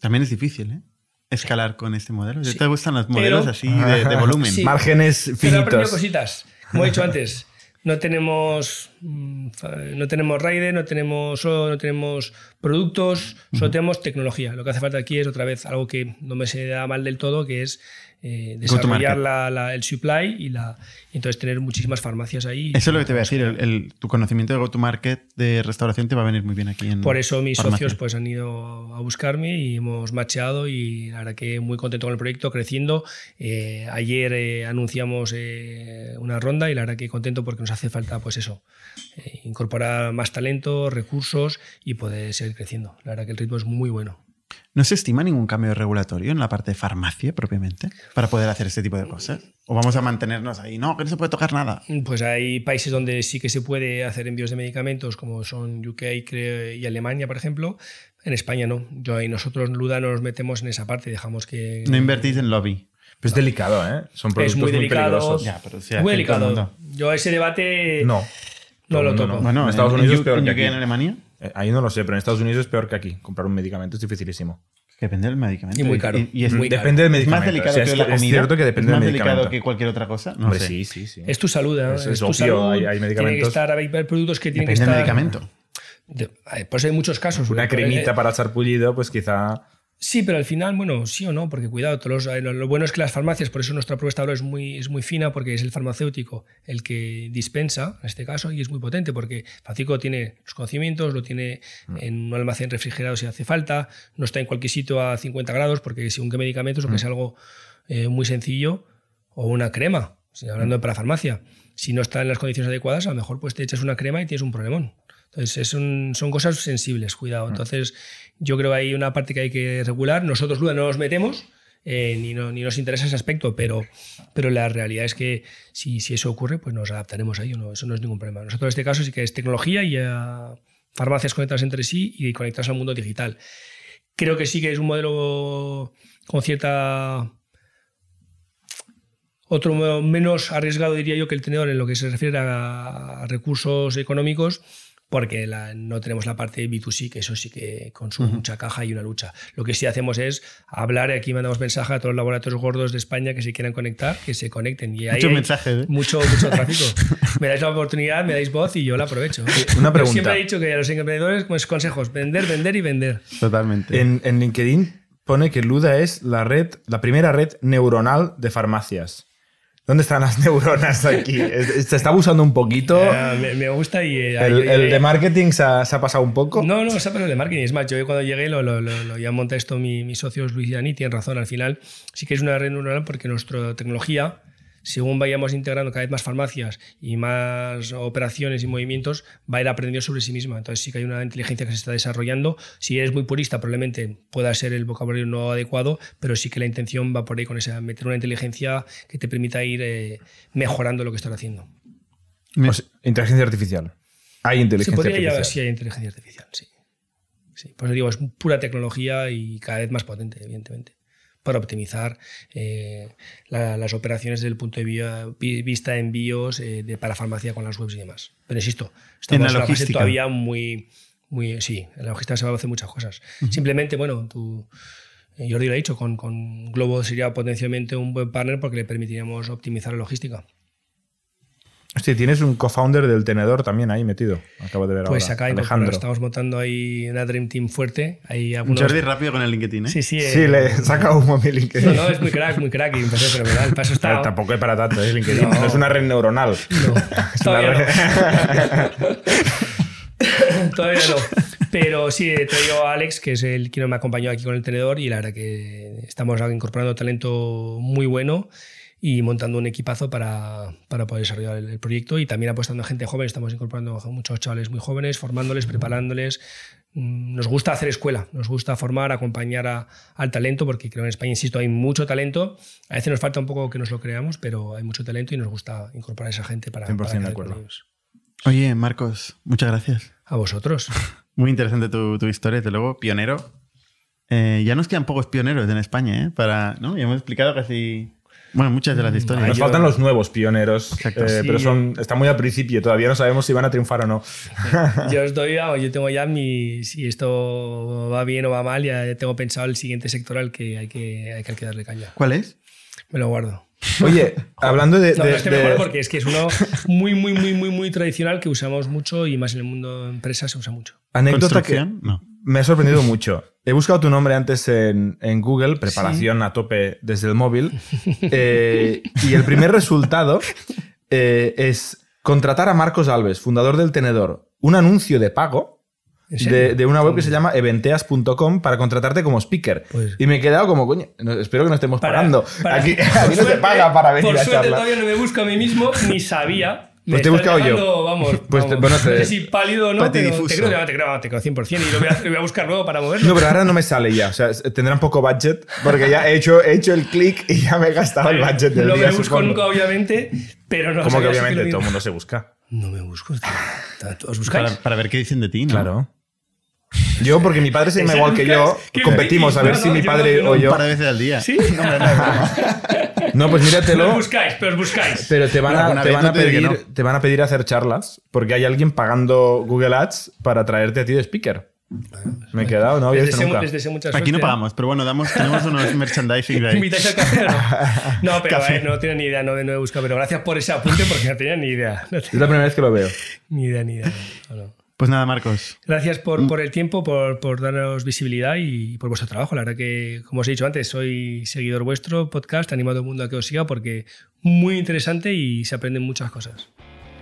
También es difícil, ¿eh? Escalar con este modelo. Sí. ¿Te gustan los modelos Pero- así de, de volumen? Sí. Márgenes Pero he aprendido finitos. cositas. Como he dicho antes, no tenemos, mm, no tenemos rider, no tenemos, solo no tenemos productos, solo tenemos tecnología. Lo que hace falta aquí es otra vez algo que no me se da mal del todo, que es eh, desarrollar Go-to-market. la- la- el supply y, la, y entonces tener muchísimas farmacias ahí. Eso es lo que te voy a decir. el- el- tu conocimiento de go-to-market de restauración te va a venir muy bien aquí en Por eso mis farmacia. socios pues, han ido a buscarme y hemos macheado y la verdad que muy contento con el proyecto, creciendo. Eh, ayer eh, anunciamos una ronda y la verdad que contento porque nos hace falta pues eso, incorporar más talento, recursos y poder seguir creciendo. La verdad que el ritmo es muy bueno. ¿No se estima ningún cambio regulatorio en la parte de farmacia propiamente para poder hacer este tipo de cosas? ¿O vamos a mantenernos ahí? No, que no se puede tocar nada. Pues hay países donde sí que se puede hacer envíos de medicamentos, como son UK creo, y Alemania, por ejemplo. En España no. Yo y nosotros, Luda, no nos metemos en esa parte. Dejamos que. No invertís en lobby. Pero es delicado, ¿eh? Son productos es muy delicado. peligrosos. Ya, pero sí, muy delicado. Yo ese debate No. no lo toco. no. Bueno, En Estados en Unidos peor en que UK, aquí. en Alemania, Eh, Ahí no lo sé, pero en Estados Unidos es peor que aquí. Comprar un medicamento es dificilísimo. depende del medicamento. Y muy caro. Y, es, Muy caro. depende del es más medicamento. delicado O sea, que es, la es comida. cierto que depende es más del delicado medicamento. que cualquier otra cosa. No Hombre, sé. sí, sí, sí. Es tu salud, ¿eh? Es- es, es tu opio, salud. hay- hay Tiene que medicamentos. estar, hay productos que tienen Depende que del estar. medicamento. De- eh, Pues hay muchos casos. Una Eh, cremita para echar pullido, pues quizá. Sí, pero al final, bueno, sí o no, porque cuidado, todos los- eh, lo, lo bueno es que las farmacias, por eso nuestra propuesta ahora es muy, es muy fina, porque es el farmacéutico el que dispensa, en este caso, y es muy potente, porque farmacéutico tiene los conocimientos, lo tiene en un almacén refrigerado si hace falta, no está en cualquier sitio a 50 grados, porque según qué medicamentos, o que es algo eh, muy sencillo, o una crema, hablando de para farmacia, si no está en las condiciones adecuadas, a lo mejor pues te echas una crema y tienes un problemón. Entonces, es un- son cosas sensibles, cuidado. Entonces, yo creo que hay una parte que hay que regular. Nosotros luego no nos metemos, eh, ni, no- ni nos interesa ese aspecto, pero, pero la realidad es que si, si eso ocurre, pues nos adaptaremos a ello. No, eso no es ningún problema. Nosotros en este caso sí que es tecnología y farmacias conectadas entre sí y conectadas al mundo digital. Creo que sí que es un modelo con cierta otro menos arriesgado, diría yo, que el tenedor en lo que se refiere a recursos económicos, porque la- no tenemos la parte de B2C, que eso sí que consume mucha caja y una lucha. Lo que sí hacemos es hablar, y aquí mandamos mensaje a todos los laboratorios gordos de España que se quieran conectar, que se conecten. Y ¿eh? Mucho, mucho tráfico. me dais la oportunidad, me dais voz y yo la aprovecho. Una Yo pregunta. siempre he dicho que a los emprendedores, pues consejos, vender, vender y vender. Totalmente. En, en LinkedIn pone que Luda es la red, la primera red neuronal de farmacias. ¿Dónde están las neuronas aquí? Se está abusando un poquito. Eh, me, me gusta y... eh, El, yo- el yo- de marketing se ha, se ha pasado un poco. No, no, esa parte de marketing. Es más, yo cuando llegué lo, lo, lo, lo ya monta esto mi- mis socios Luis y Dani, tienen razón. Al final sí que es una red neuronal porque nuestra tecnología, según vayamos integrando cada vez más farmacias y más operaciones y movimientos, va a ir aprendiendo sobre sí misma. Entonces sí que hay una inteligencia que se está desarrollando. Si eres muy purista, probablemente pueda ser el vocabulario no adecuado, pero sí que la intención va por ahí con esa, meter una inteligencia que te permita ir eh, mejorando lo que estás haciendo. Sea, inteligencia artificial. Hay Se inteligencia podría artificial. llamar, sí, hay inteligencia artificial, sí. sí. Por eso digo, es pura tecnología y cada vez más potente, evidentemente, para optimizar eh, la- las operaciones desde el punto de vista de envíos eh, de, para farmacia con las webs y demás. Pero insisto, estamos la en fase logística. todavía muy, muy... Sí, en la logística se va a hacer muchas cosas. Simplemente, bueno, tú... eh, Jordi lo ha dicho, con, con Globo sería potencialmente un buen partner porque le permitiríamos optimizar la logística. Hostia, tienes un co-founder del tenedor también ahí metido. Acabo de ver Pues ahora. acá Alejandro. estamos montando ahí una Dream Team fuerte. Hay algunos... Jordi rápido con el LinkedIn, ¿eh? Sí, sí. Sí, eh, le saca humo a mi LinkedIn. No, no, es muy crack, muy crack y parece fenomenal. A ver, está. tampoco es para tanto, ¿eh? LinkedIn. No. No. es una red neuronal. No, todavía no. todavía no. Pero sí, he traído a Alex, que es el quien me acompañó aquí con el tenedor, y la verdad que estamos incorporando talento muy bueno y montando un equipazo para, para poder desarrollar el, el proyecto y también apostando a gente joven. Estamos incorporando a muchos chavales muy jóvenes, formándoles, preparándoles. Mm, Nos gusta hacer escuela, nos gusta formar, acompañar a- al talento, porque creo que en España, insisto, hay mucho talento. A veces nos falta un poco que nos lo creamos, pero hay mucho talento y nos gusta incorporar a esa gente para, 100% para de acuerdo. con ellos. Oye, Marcos, muchas gracias. A vosotros. Muy interesante tu, tu historia, desde luego, pionero. Eh, ya nos quedan pocos pioneros en España, ¿eh? Para, ¿no? Ya hemos explicado casi, bueno, muchas de las historias. Nos yo- faltan los nuevos pioneros, Exacto. eh, Sí. pero son, están muy al principio. Todavía no sabemos si van a triunfar o no. Yo os doy, yo tengo ya mi, si esto va bien o va mal, ya tengo pensado el siguiente sector al que hay que, hay que, que darle caña. ¿Cuál es? Me lo guardo. Oye, hablando de... No, de- no este de- mejor porque es que es uno muy, muy, muy, muy, muy tradicional que usamos mucho y más en el mundo de empresas se usa mucho. anécdota que. No. Me ha sorprendido mucho. He buscado tu nombre antes en, en Google, preparación a tope desde el móvil, eh, y el primer resultado eh, es contratar a Marcos Alves, fundador del Tenedor, un anuncio de pago de, de una web que se llama eventeas.com para contratarte como speaker. Pues- y me he quedado como, coño, espero que no estemos Para- pagando. para- aquí no se paga para venir Por a suerte charlar. todavía no me busco a mí mismo, ni sabía. Pues te he buscado yo. dejando, Vamos, Pues te- vamos. bueno, te- no sé si pálido o no, pero Patidifuso. te creo, te creo, te creo 100%. Y lo voy a, lo voy a buscar luego para moverlo. No, pero ahora no me sale ya. O sea, tendrán poco budget porque ya he hecho, he hecho el clic y ya me he gastado el budget del no día. me busco supongo. nunca, obviamente, pero no Como que obviamente lo todo el mundo se busca. No me busco. ¿Os buscáis? Para, para ver qué dicen de ti, ¿no? Claro. Yo, porque mi padre se llama ¿En igual que yo, competimos a ver si No, mi no, padre yo no, o Un yo. par de veces al día. ¿Sí? No, hombre, no, broma. No, pues Pero os míratelo. buscáis, pero os buscáis. Pero te van, Bueno, a, te, van a pedir, te van a pedir hacer charlas porque hay alguien pagando Google Ads para traerte a ti de speaker. Me he quedado, no había visto nunca. mucha Aquí no pagamos, pero bueno, damos, tenemos unos merchandising de ¿Me ahí. invitáis al café no? No, pero Café. eh, no tenía ni idea, no, no he buscado. Pero gracias por ese apunte porque no tenía ni idea. No Es la primera vez que lo veo. ni idea, ni idea. No, no. Pues nada, Marcos. Gracias Mm. por, por el tiempo, por, por darnos visibilidad y por vuestro trabajo. La verdad que, como os he dicho antes, soy seguidor vuestro podcast, animo a todo el mundo a que os siga porque muy interesante y se aprenden muchas cosas.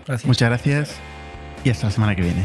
Gracias. Muchas gracias y hasta la semana que viene.